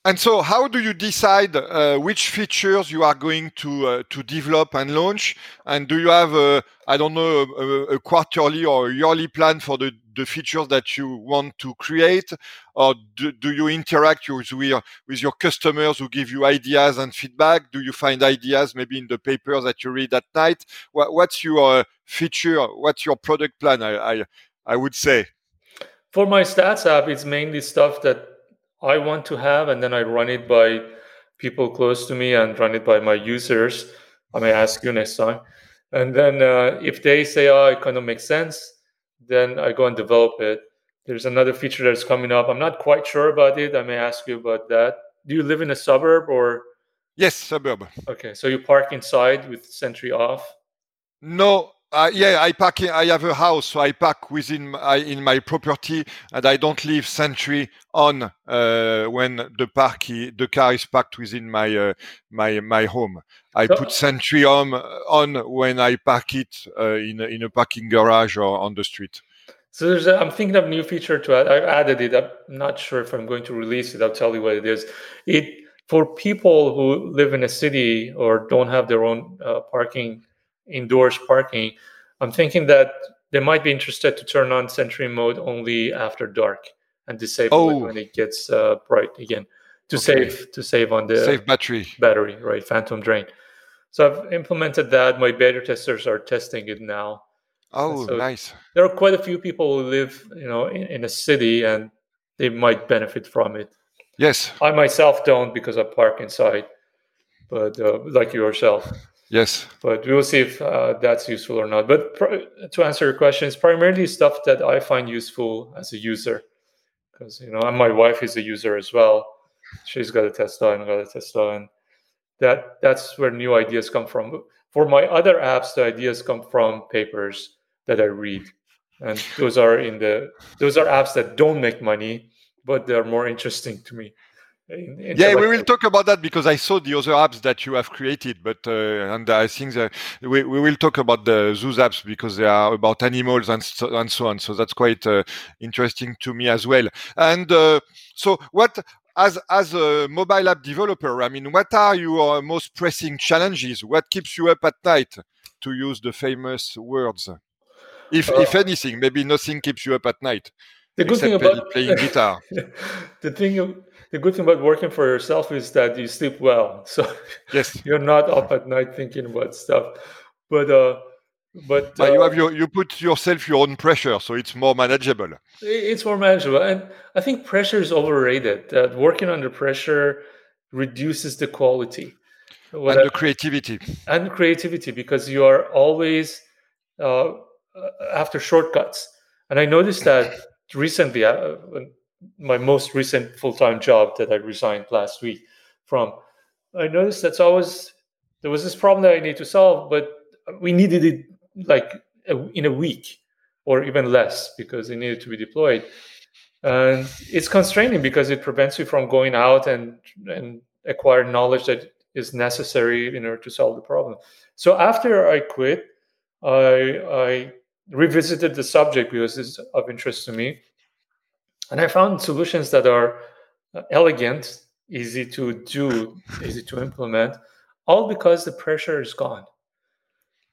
And so, how do you decide uh, which features you are going to uh, to develop and launch? And do you have, a, I don't know, a, a quarterly or a yearly plan for the, the features that you want to create, or do, do you interact with with your customers who give you ideas and feedback? Do you find ideas maybe in the papers that you read at night? What, what's your feature? What's your product plan? I, I I would say. For my stats app, it's mainly stuff that I want to have, and then I run it by people close to me and run it by my users. I may ask you next time. And then uh, if they say, oh, it kind of makes sense, then I go and develop it. There's another feature that's coming up. I'm not quite sure about it. I may ask you about that. Do you live in a suburb or? Yes, suburb. Okay, so you park inside with Sentry off? No, uh, yeah, I park. In, I have a house, so I park within my, in my property, and I don't leave Sentry on uh, when the park the car is parked within my uh, my my home. I So- put Sentry on on when I park it uh, in a, in a parking garage or on the street. So there's a, I'm thinking of a new feature to add. I've added it. I'm not sure if I'm going to release it. I'll tell you what it is. It for people who live in a city or don't have their own uh, parking, indoors parking. I'm thinking that they might be interested to turn on Sentry mode only after dark and disable Oh. it when it gets uh, bright again to Okay. save to save on the Save battery. battery, right? Phantom drain. So I've implemented that. My beta testers are testing it now Oh, So- nice. there are quite a few people who live you know in, in a city and they might benefit from it Yes, i myself don't because i park inside but uh, like yourself yes. but we will see if uh, that's useful or not. But pr- to answer your question it's primarily stuff that i find useful as a user. Because you know and my wife is a user as well. She's got a tesla and got a tesla and that that's where new ideas come from. For my other apps the ideas come from papers that i read. And those are in the those are apps that don't make money but they're more interesting to me Yeah, we will talk about that because I saw the other apps that you have created, but uh, and I think that we, we will talk about the those apps because they are about animals and so, and so on. So that's quite uh, interesting to me as well. And uh, so, what as as a mobile app developer, I mean, what are your most pressing challenges? What keeps you up at night? To use the famous words, if Uh, if anything, maybe nothing keeps you up at night the good thing about playing guitar. the thing the good thing about working for yourself is that you sleep well so Yes. you're not up at night thinking about stuff but uh but But you uh, have your you put yourself your own pressure, so it's more manageable. it's more manageable and i think pressure is overrated that working under pressure reduces the quality What and I- the creativity. and creativity because you are always uh, after shortcuts and i noticed that recently, uh, my most recent full time job that I resigned last week from, I noticed that's always there was this problem that I need to solve, but we needed it like a, in a week or even less because it needed to be deployed. And it's constraining because it prevents you from going out and and acquire knowledge that is necessary in order to solve the problem. So after I quit, I, I revisited the subject because it's of interest to me. And I found solutions that are uh, elegant, easy to do, easy to implement, all because the pressure is gone.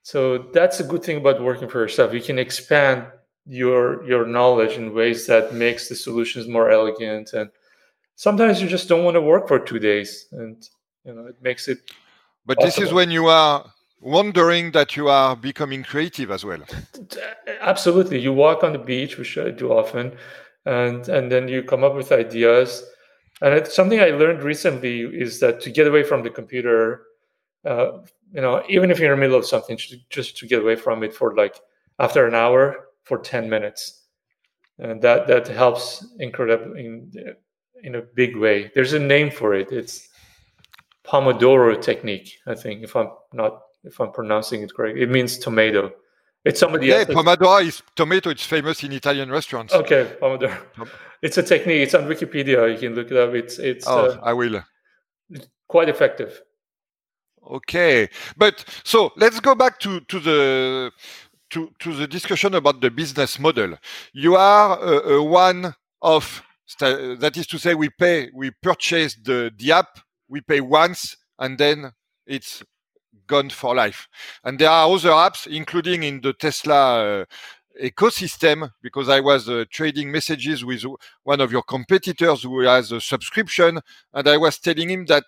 So that's a good thing about working for yourself. You can expand your your knowledge in ways that makes the solutions more elegant and sometimes you just don't want to work for two days and you know it makes it but possible. this is when you are wondering that you are becoming creative as well. Absolutely. You walk on the beach which i do often and and then you come up with ideas. And it's something i learned recently is that to get away from the computer uh, you know even if you're in the middle of something just to get away from it for like after an hour for 10 minutes. And that that helps incredible in in a big way. There's a name for it. It's Pomodoro technique. I think if I'm not if I'm pronouncing it correct, it means tomato. It's somebody yeah, Pomodoro is tomato. It's famous in Italian restaurants. Okay, Pomodoro. It's a technique. It's on Wikipedia. You can look it up. It's it's. Oh, uh, I will. Quite effective. Okay, but so let's go back to to the to to the discussion about the business model. You are uh, uh, one of that is to say, we pay, we purchase the the app we pay once and then it's gone for life. And there are other apps, including in the Tesla uh, ecosystem, because I was uh, trading messages with one of your competitors who has a subscription, and I was telling him that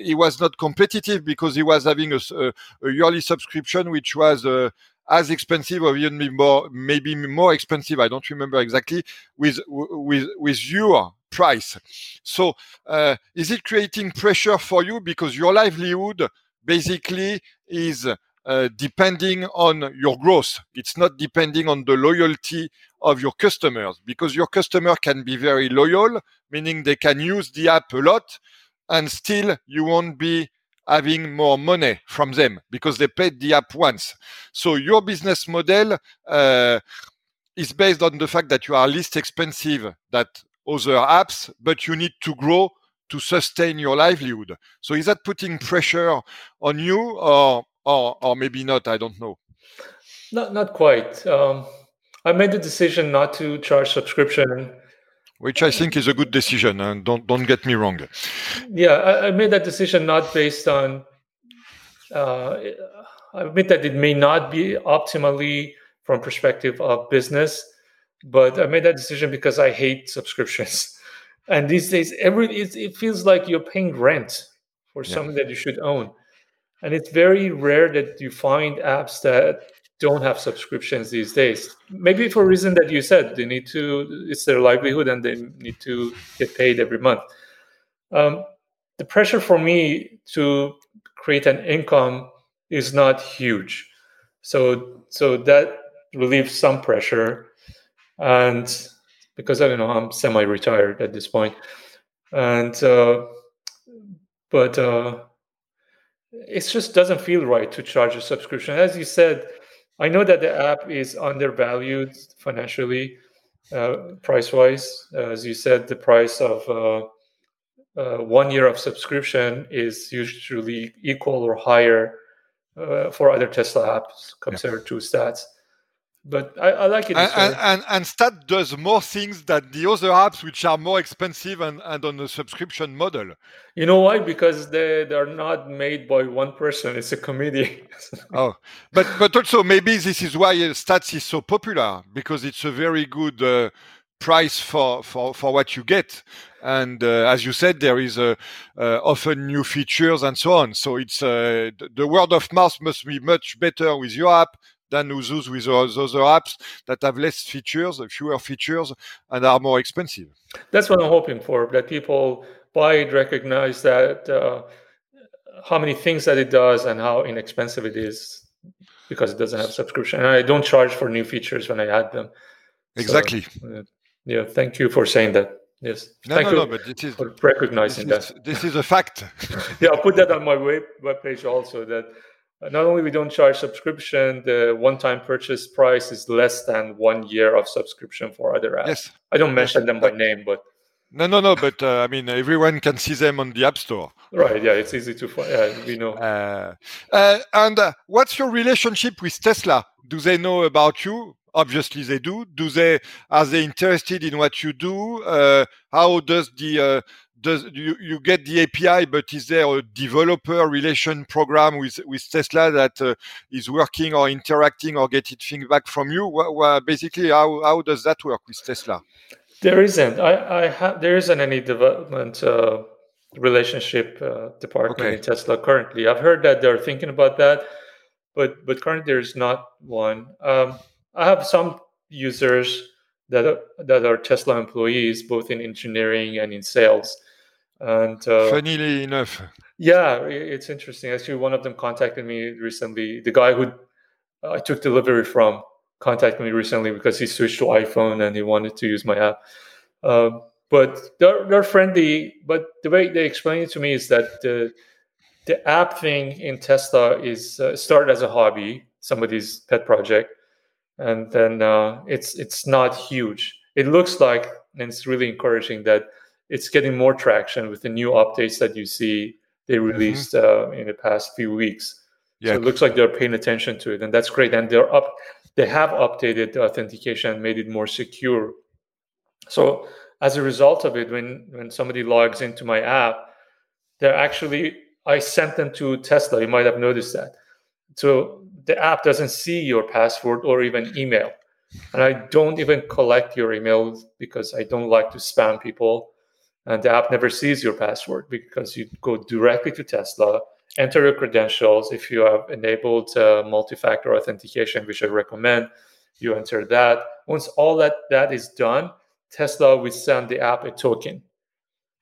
he was not competitive because he was having a, a, yearly subscription which was uh, as expensive or even more maybe more expensive i don't remember exactly with with with your price. So, uh, is it creating pressure for you because your livelihood basically is uh, depending on your growth? It's not depending on the loyalty of your customers because your customer can be very loyal, meaning they can use the app a lot, and still you won't be having more money from them because they paid the app once. So your business model uh, is based on the fact that you are least expensive that other apps, but you need to grow to sustain your livelihood. So is that putting pressure on you or or, or maybe not? I don't know. Not not quite. Um, I made the decision not to charge subscription. Which I think is a good decision, and don't don't get me wrong. Yeah, I, I made that decision not based on. Uh, I admit that it may not be optimally from perspective of business, but I made that decision because I hate subscriptions. And these days, every it, it feels like you're paying rent for yeah. something that you should own. And it's very rare that you find apps that don't have subscriptions these days. Maybe for a reason that you said, they need to, it's their livelihood and they need to get paid every month. Um, the pressure for me to create an income is not huge. So, so that relieves some pressure and because I don't know, I'm semi-retired at this point, and uh, but uh, it just doesn't feel right to charge a subscription. As you said, I know that the app is undervalued financially, uh, price-wise. as you said, the price of uh, uh, one year of subscription is usually equal or higher uh, for other Tesla apps compared yeah. to stats but I, I like it. And, and, and, Stat does more things than the other apps, which are more expensive and, and on a subscription model. You know why? Because they they're not made by one person; it's a committee. oh, but but also maybe this is why Stats is so popular because it's a very good uh, price for, for for what you get. And uh, as you said, there is uh, uh often new features and so on. So it's uh, the word of mouth must be much better with your app than those with other apps that have less features, fewer features, and are more expensive. That's what I'm hoping for. That people buy it, recognize that uh, how many things that it does and how inexpensive it is because it doesn't have subscription. And I don't charge for new features when I add them. Exactly. So, uh, Yeah, thank you for saying that. Yes, no, thank no, you no, but it is for recognizing this is, that. this is a fact. yeah, I'll put that on my web webpage also. That not only we don't charge subscription, the one-time purchase price is less than one year of subscription for other apps. Yes. I don't mention Yes. them by name, but No, no, no, but uh, I mean, everyone can see them on the App Store. right, yeah, it's easy to find. Yeah, we know. Uh, uh, and uh, what's your relationship with Tesla? Do they know about you? Obviously, they do. Do they are they interested in what you do? Uh, how does the uh, does you, you get the API, but is there a developer relation program with with Tesla that uh, is working or interacting or getting feedback from you? Basically, how how does that work with Tesla? There isn't. I, I have. There isn't any development uh, relationship uh, department Okay. in Tesla currently. I've heard that they're thinking about that, but but currently there's not one. Um, I have some users that are, that are Tesla employees, both in engineering and in sales. And uh, Funnily enough, yeah, it's interesting. Actually, one of them contacted me recently. The guy who I took delivery from contacted me recently because he switched to iPhone and he wanted to use my app. Um, but they're, they're friendly. But the way they explain it to me is that the the app thing in Tesla is uh, started as a hobby, somebody's pet project, and then uh, it's it's not huge. It looks like, and it's really encouraging that it's getting more traction with the new updates that you see they released uh, in the past few weeks. Yeah. So it looks like they're paying attention to it, and that's great. And they're up. They have updated the authentication and made it more secure. So as a result of it, when when somebody logs into my app, they're actually I sent them to Tesla. You might have noticed that. So the app doesn't see your password or even email. And I don't even collect your email because I don't like to spam people. And the app never sees your password because you go directly to Tesla, enter your credentials. If you have enabled uh, multi-factor authentication, which I recommend, you enter that. Once all that that is done, Tesla will send the app a token,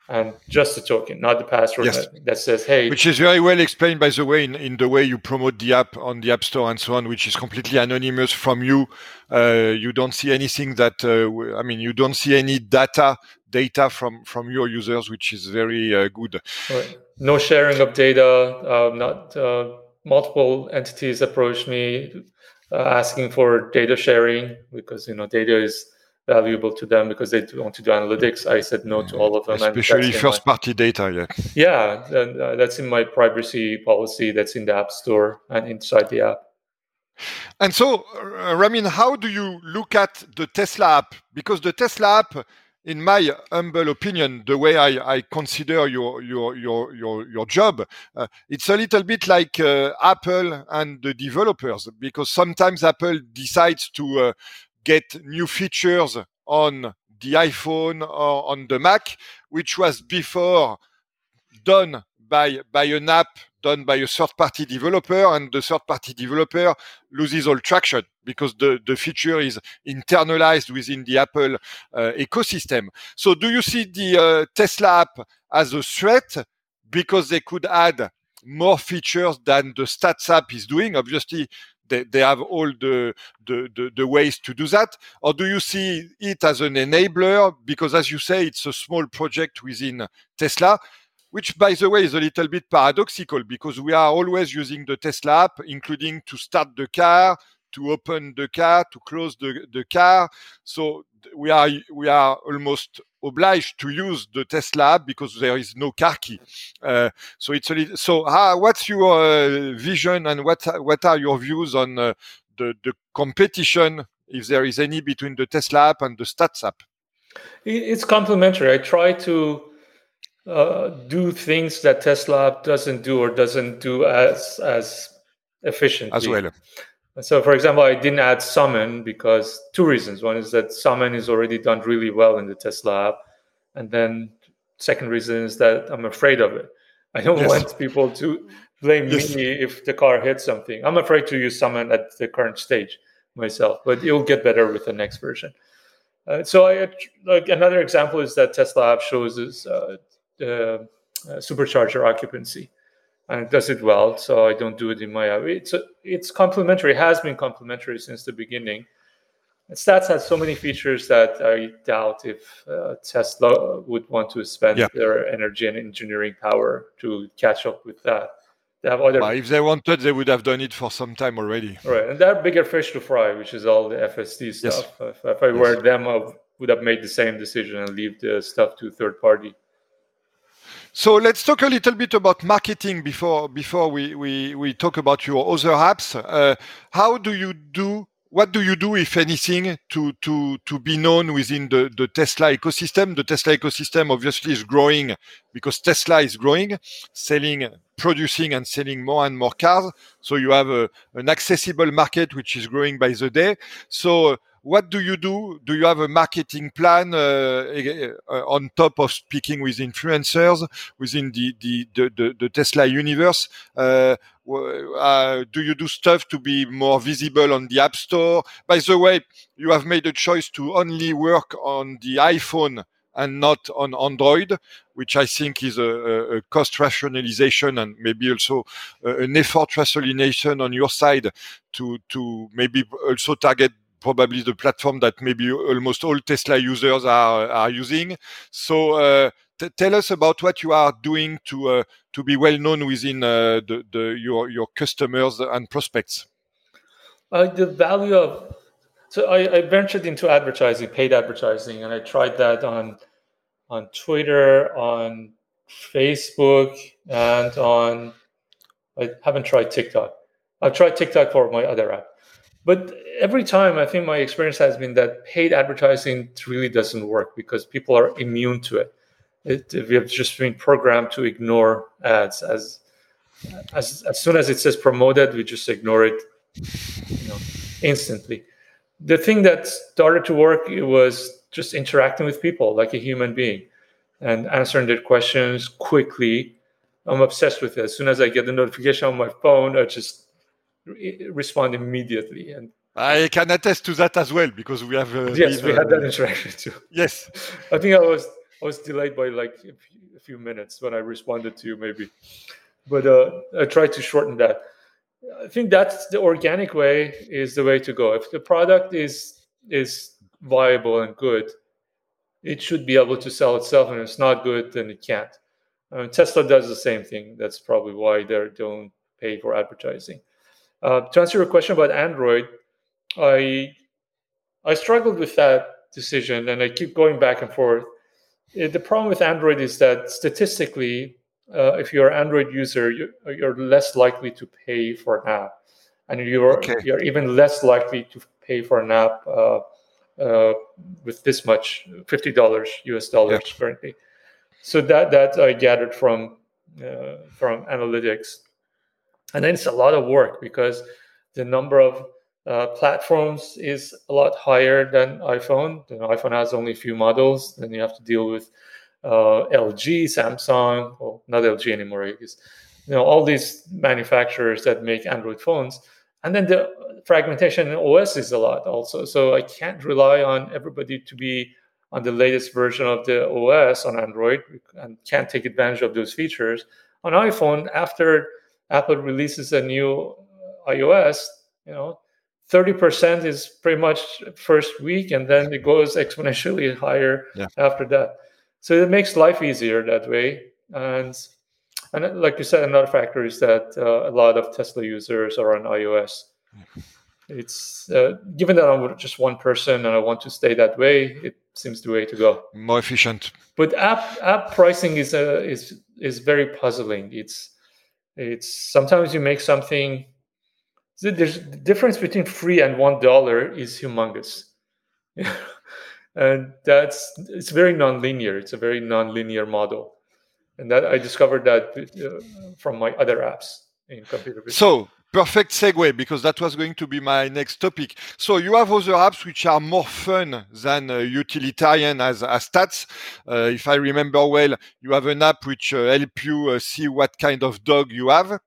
and just a token, not the password Yes. that, that says, "Hey, which is very well explained, by the way, in, in the way you promote the app on the App Store and so on, which is completely anonymous from you. Uh, you don't see anything that, uh, I mean, you don't see any data data from from your users, which is very uh, good. Right. No sharing of data. Uh, not uh, multiple entities approached me uh, asking for data sharing because you know data is valuable to them because they want to do analytics. I said no to all of them, Especially in my- first party data, yeah. yeah, and, uh, that's in my privacy policy. That's in the App Store and inside the app. And so, uh, Ramin, how do you look at the Tesla app? Because the Tesla app, in my humble opinion, the way I, I consider your your your your, your job, uh, it's a little bit like uh, Apple and the developers. Because sometimes Apple decides to uh, get new features on the iPhone or on the Mac, which was before done by by an app done by a third party developer and the third party developer loses all traction because the, the feature is internalized within the Apple uh, ecosystem. So do you see the uh, Tesla app as a threat because they could add more features than the Stats app is doing? Obviously, they, they have all the, the, the, the ways to do that. Or do you see it as an enabler? Because as you say, it's a small project within Tesla which by the way is a little bit paradoxical because we are always using the Tesla app, including to start the car, to open the car, to close the, the car. So we are we are almost obliged to use the Tesla app because there is no car key. Uh, so it's a little, so what's your uh, vision and what what are your views on uh, the the competition, if there is any, between the Tesla app and the Stats app? It's complementary. I try to uh, do things that Tesla doesn't do or doesn't do as as efficiently. as well. So, for example, I didn't add summon because two reasons. One is that summon is already done really well in the Tesla app, and then second reason is that I'm afraid of it. I don't Yes. want people to blame Yes. me if the car hits something. I'm afraid to use summon at the current stage myself, but it'll get better with the next version. Uh, so, I like another example is that Tesla app shows us uh, the uh, supercharger occupancy and it does it well. So I don't do it in my app. It's a, it's complementary. Has been complementary since the beginning. Stats has so many features that I doubt if uh, Tesla would want to spend yeah. their energy and engineering power to catch up with that. They have other. if they wanted, they would have done it for some time already. Right, and they have bigger fish to fry, which is all the FSD stuff. Yes. If, if, I were yes. them, I would have made the same decision and leave the stuff to third party. So let's talk a little bit about marketing before before we we, we talk about your other apps. Uh, how do you do what do you do, if anything, to to to be known within the, the Tesla ecosystem? The Tesla ecosystem obviously is growing because Tesla is growing, selling, producing, and selling more and more cars. So you have a, an accessible market which is growing by the day. So what do you do? Do you have a marketing plan uh, uh, on top of speaking with influencers within the the the, the, the Tesla universe? Uh, uh, do you do stuff to be more visible on the App Store? By the way, you have made a choice to only work on the iPhone and not on Android, which I think is a, a cost rationalization and maybe also an effort rationalization on your side to to maybe also target probably the platform that maybe almost all Tesla users are are using. So uh, t- tell us about what you are doing to uh, to be well known within uh, the, the your your customers and prospects. Uh, the value of so I, I ventured into advertising, paid advertising, and I tried that on on Twitter, on Facebook, and on I haven't tried TikTok. I've tried TikTok for my other app. But every time, I think my experience has been that paid advertising really doesn't work because people are immune to it. it we have just been programmed to ignore ads as as as soon as it says promoted, we just ignore it, you know, instantly. The thing that started to work was just interacting with people like a human being and answering their questions quickly. I'm obsessed with it. As soon as I get the notification on my phone, I just respond immediately. And I can attest to that as well because we have. Uh, yes, we had that uh, interaction too. Yes, I think I was I was delayed by like a few, minutes when I responded to you, maybe, but uh, I tried to shorten that. I think that's the organic way is the way to go. If the product is is viable and good, it should be able to sell itself, and if it's not good, then it can't. Uh, Tesla does the same thing. That's probably why they don't pay for advertising. Uh, to answer your question about Android, I I struggled with that decision, and I keep going back and forth. It, the problem with Android is that statistically, uh, if you're an Android user, you, are less likely to pay for an app, and you're okay. you're even less likely to pay for an app uh, uh with this much fifty dollars US dollars yeah. currently. So that that I gathered from uh, from analytics and then it's a lot of work because the number of uh, platforms is a lot higher than iPhone. The iPhone has only a few models. Then you have to deal with uh, LG, Samsung, well, not LG anymore, you know all these manufacturers that make Android phones. And then the fragmentation in OS is a lot also. So I can't rely on everybody to be on the latest version of the OS on Android and can't take advantage of those features. On iPhone, after Apple releases a new iOS, you know, 30% is pretty much first week and then it goes exponentially higher yeah. after that. So it makes life easier that way. And and like you said, another factor is that uh, a lot of Tesla users are on iOS. It's uh, given that I'm just one person and I want to stay that way, it seems the way to go. More efficient. But app app pricing is uh, is is very puzzling. It's it's sometimes you make something. There's the difference between free and one dollar is humongous, and that's it's very non-linear. It's a very non-linear model, and that I discovered that uh, from my other apps in computer vision. So perfect segue because that was going to be my next topic. So you have other apps which are more fun than uh, utilitarian as, as stats. Uh, if I remember well, you have an app which uh, help you uh, see what kind of dog you have.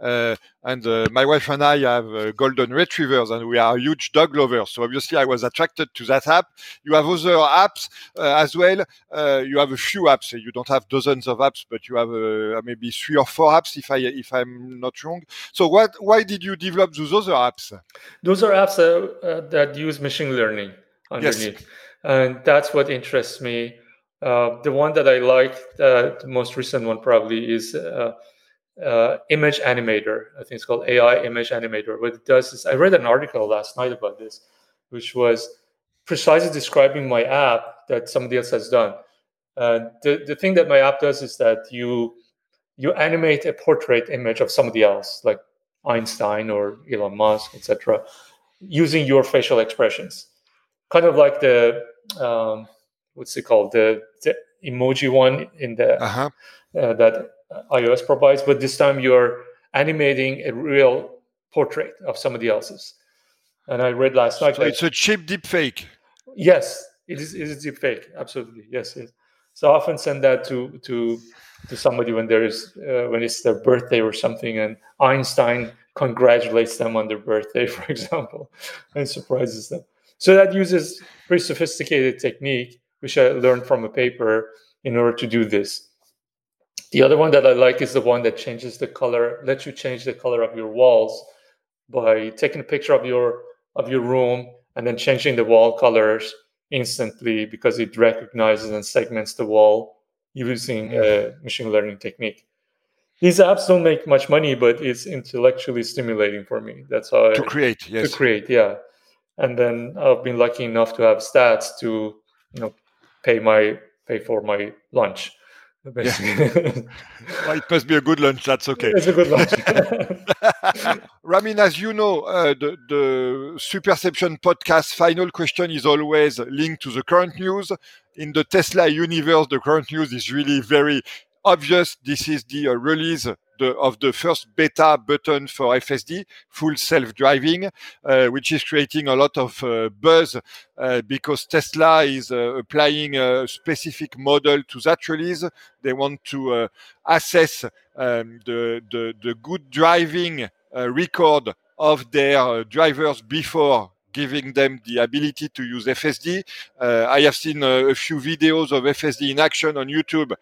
Uh, and uh, my wife and I have uh, golden retrievers, and we are huge dog lovers. So obviously, I was attracted to that app. You have other apps uh, as well. Uh, you have a few apps. You don't have dozens of apps, but you have uh, maybe three or four apps, if I if I'm not wrong. So what? Why did you develop those other apps? Those are apps that use machine learning underneath, yes. and that's what interests me. the one that I like, the most recent one probably is uh, image animator. I think it's called AI image animator. What it does is, I read an article last night about this, which was precisely describing my app that somebody else has done. Uh, the the thing that my app does is that you you animate a portrait image of somebody else, like Einstein or Elon Musk, etc., using your facial expressions. Kind of like the um, what's it called the, the emoji one in the uh-huh. uh, that iOS provides, but this time you're animating a real portrait of somebody else's. And I read last night. So it's a cheap deep fake. Yes, it is. It is deep fake. Absolutely. Yes. yes. So I often send that to to to somebody when there is uh, when it's their birthday or something, and Einstein congratulates them on their birthday, for example, and surprises them. So that uses pretty sophisticated technique, which I learned from a paper in order to do this. The other one that I like is the one that changes the color, lets you change the color of your walls by taking a picture of your of your room and then changing the wall colors instantly because it recognizes and segments the wall using a uh, machine learning technique. These apps don't make much money, but it's intellectually stimulating for me. That's how to I, create, yes, to create, yeah. And then I've been lucky enough to have stats to, you know, pay my pay for my lunch. Yeah. well, it must be a good lunch. That's okay. It's a good lunch. Ramin, as you know, uh, the, the Superception podcast final question is always linked to the current news. In the Tesla universe, the current news is really very obvious. This is the uh, release the, of the first beta button for FSD, full self-driving, uh, which is creating a lot of uh, buzz uh, because Tesla is uh, applying a specific model to that release. They want to uh, assess um, the, the, the good driving uh, record of their drivers before giving them the ability to use FSD. I have seen a few videos of FSD in action on YouTube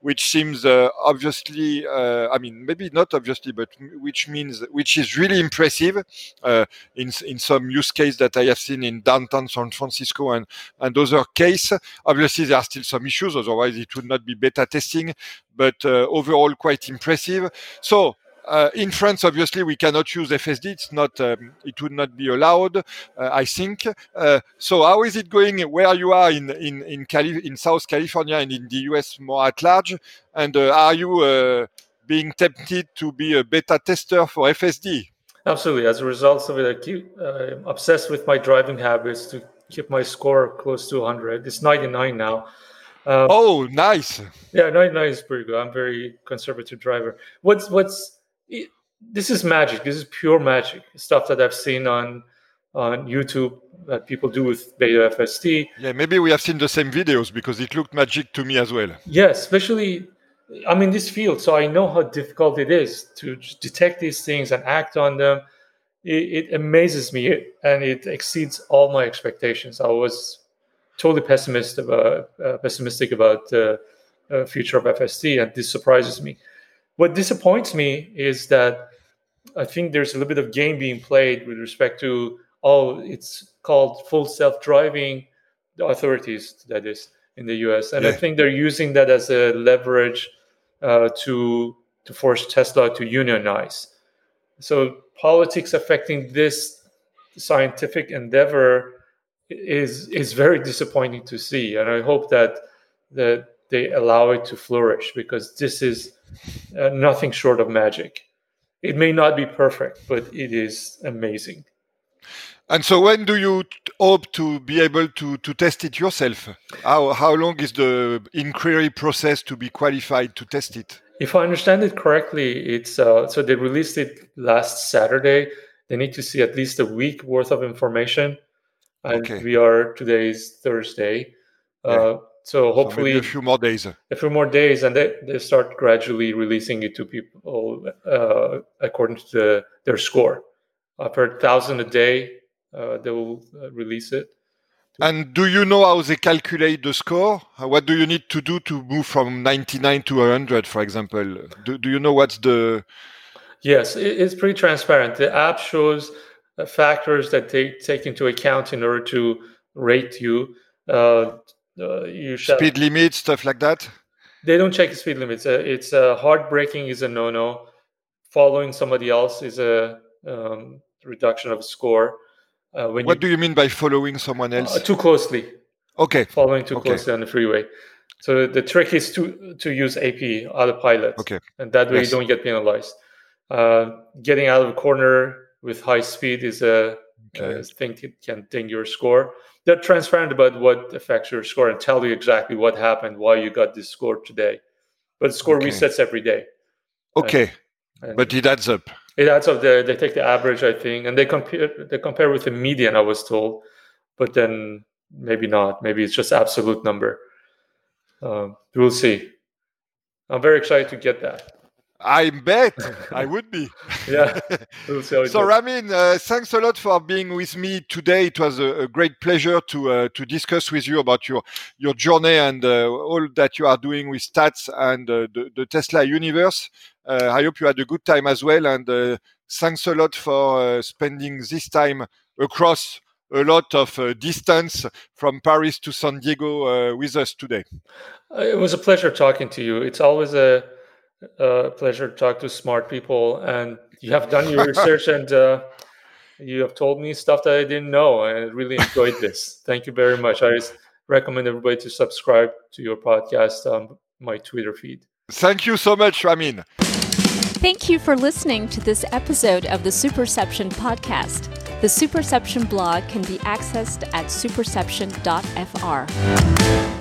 which seems uh, obviously, uh, I mean, maybe not obviously, but which means, which is really impressive uh, in, in some use case that I have seen in downtown San Francisco and, and other case. Obviously, there are still some issues, otherwise it would not be beta testing, but overall quite impressive. So uh, in France, obviously, we cannot use FSD. It's not. Um, it would not be allowed. Uh, I think. Uh, so, how is it going where you are in in in, Cali- in South California and in the US more at large? And uh, are you uh, being tempted to be a beta tester for FSD? Absolutely. As a result of it, I keep uh, obsessed with my driving habits to keep my score close to 100. It's 99 now. Um, oh, nice. Yeah, 99 is pretty good. I'm very conservative driver. What's what's it, this is magic. This is pure magic stuff that I've seen on on YouTube that people do with beta FSD. Yeah, maybe we have seen the same videos because it looked magic to me as well. Yeah, especially I'm in this field, so I know how difficult it is to detect these things and act on them. It, it amazes me and it exceeds all my expectations. I was totally pessimistic about uh, pessimistic about the uh, future of FSD, and this surprises me. What disappoints me is that I think there's a little bit of game being played with respect to oh, it's called full self-driving. The authorities, that is, in the U.S., and yeah. I think they're using that as a leverage uh, to to force Tesla to unionize. So politics affecting this scientific endeavor is is very disappointing to see, and I hope that that they allow it to flourish because this is uh, nothing short of magic. It may not be perfect, but it is amazing. And so, when do you hope to be able to, to test it yourself? How, how long is the inquiry process to be qualified to test it? If I understand it correctly, it's uh, so they released it last Saturday. They need to see at least a week worth of information, and okay. we are today's Thursday. Uh, so hopefully so a few more days. A few more days, and they, they start gradually releasing it to people uh, according to the, their score. Per thousand a day, uh, they will uh, release it. And do you know how they calculate the score? What do you need to do to move from 99 to 100, for example? Do, do you know what's the. Yes, it's pretty transparent. The app shows uh, factors that they take into account in order to rate you. Uh, you shall... speed limits, stuff like that. They don't check speed limits. Uh, it's uh, hard braking is a no-no. Following somebody else is a um, reduction of score. Uh, what you, do you mean by following someone else? too closely. Okay. Following too okay. closely on the freeway. So the trick is to to use AP autopilot. Okay. And that way yes. you don't get penalized. getting out of a corner with high speed is a, okay. thing that can ding your score. They're transparent about what affects your score and tell you exactly what happened, why you got this score today. But the score okay. resets every day. Okay. And, and but it adds up. It adds up. The, they take the average, I think, and they compare. They compare with the median. I was told, but then maybe not. Maybe it's just absolute number. Um, we'll see. I'm very excited to get that. I bet I would be. yeah. so Ramin, uh, thanks a lot for being with me today. It was a, a great pleasure to uh, to discuss with you about your your journey and uh, all that you are doing with stats and uh, the, the, Tesla universe. Uh, I hope you had a good time as well, and uh, thanks a lot for spending this time across a lot of distance from Paris to San Diego with us today. It was a pleasure talking to you. It's always a uh, pleasure to talk to smart people. And you have done your research and uh, you have told me stuff that I didn't know. I really enjoyed this. Thank you very much. I recommend everybody to subscribe to your podcast on my Twitter feed. Thank you so much, Ramin. Thank you for listening to this episode of the Superception podcast. The Superception blog can be accessed at superception.fr.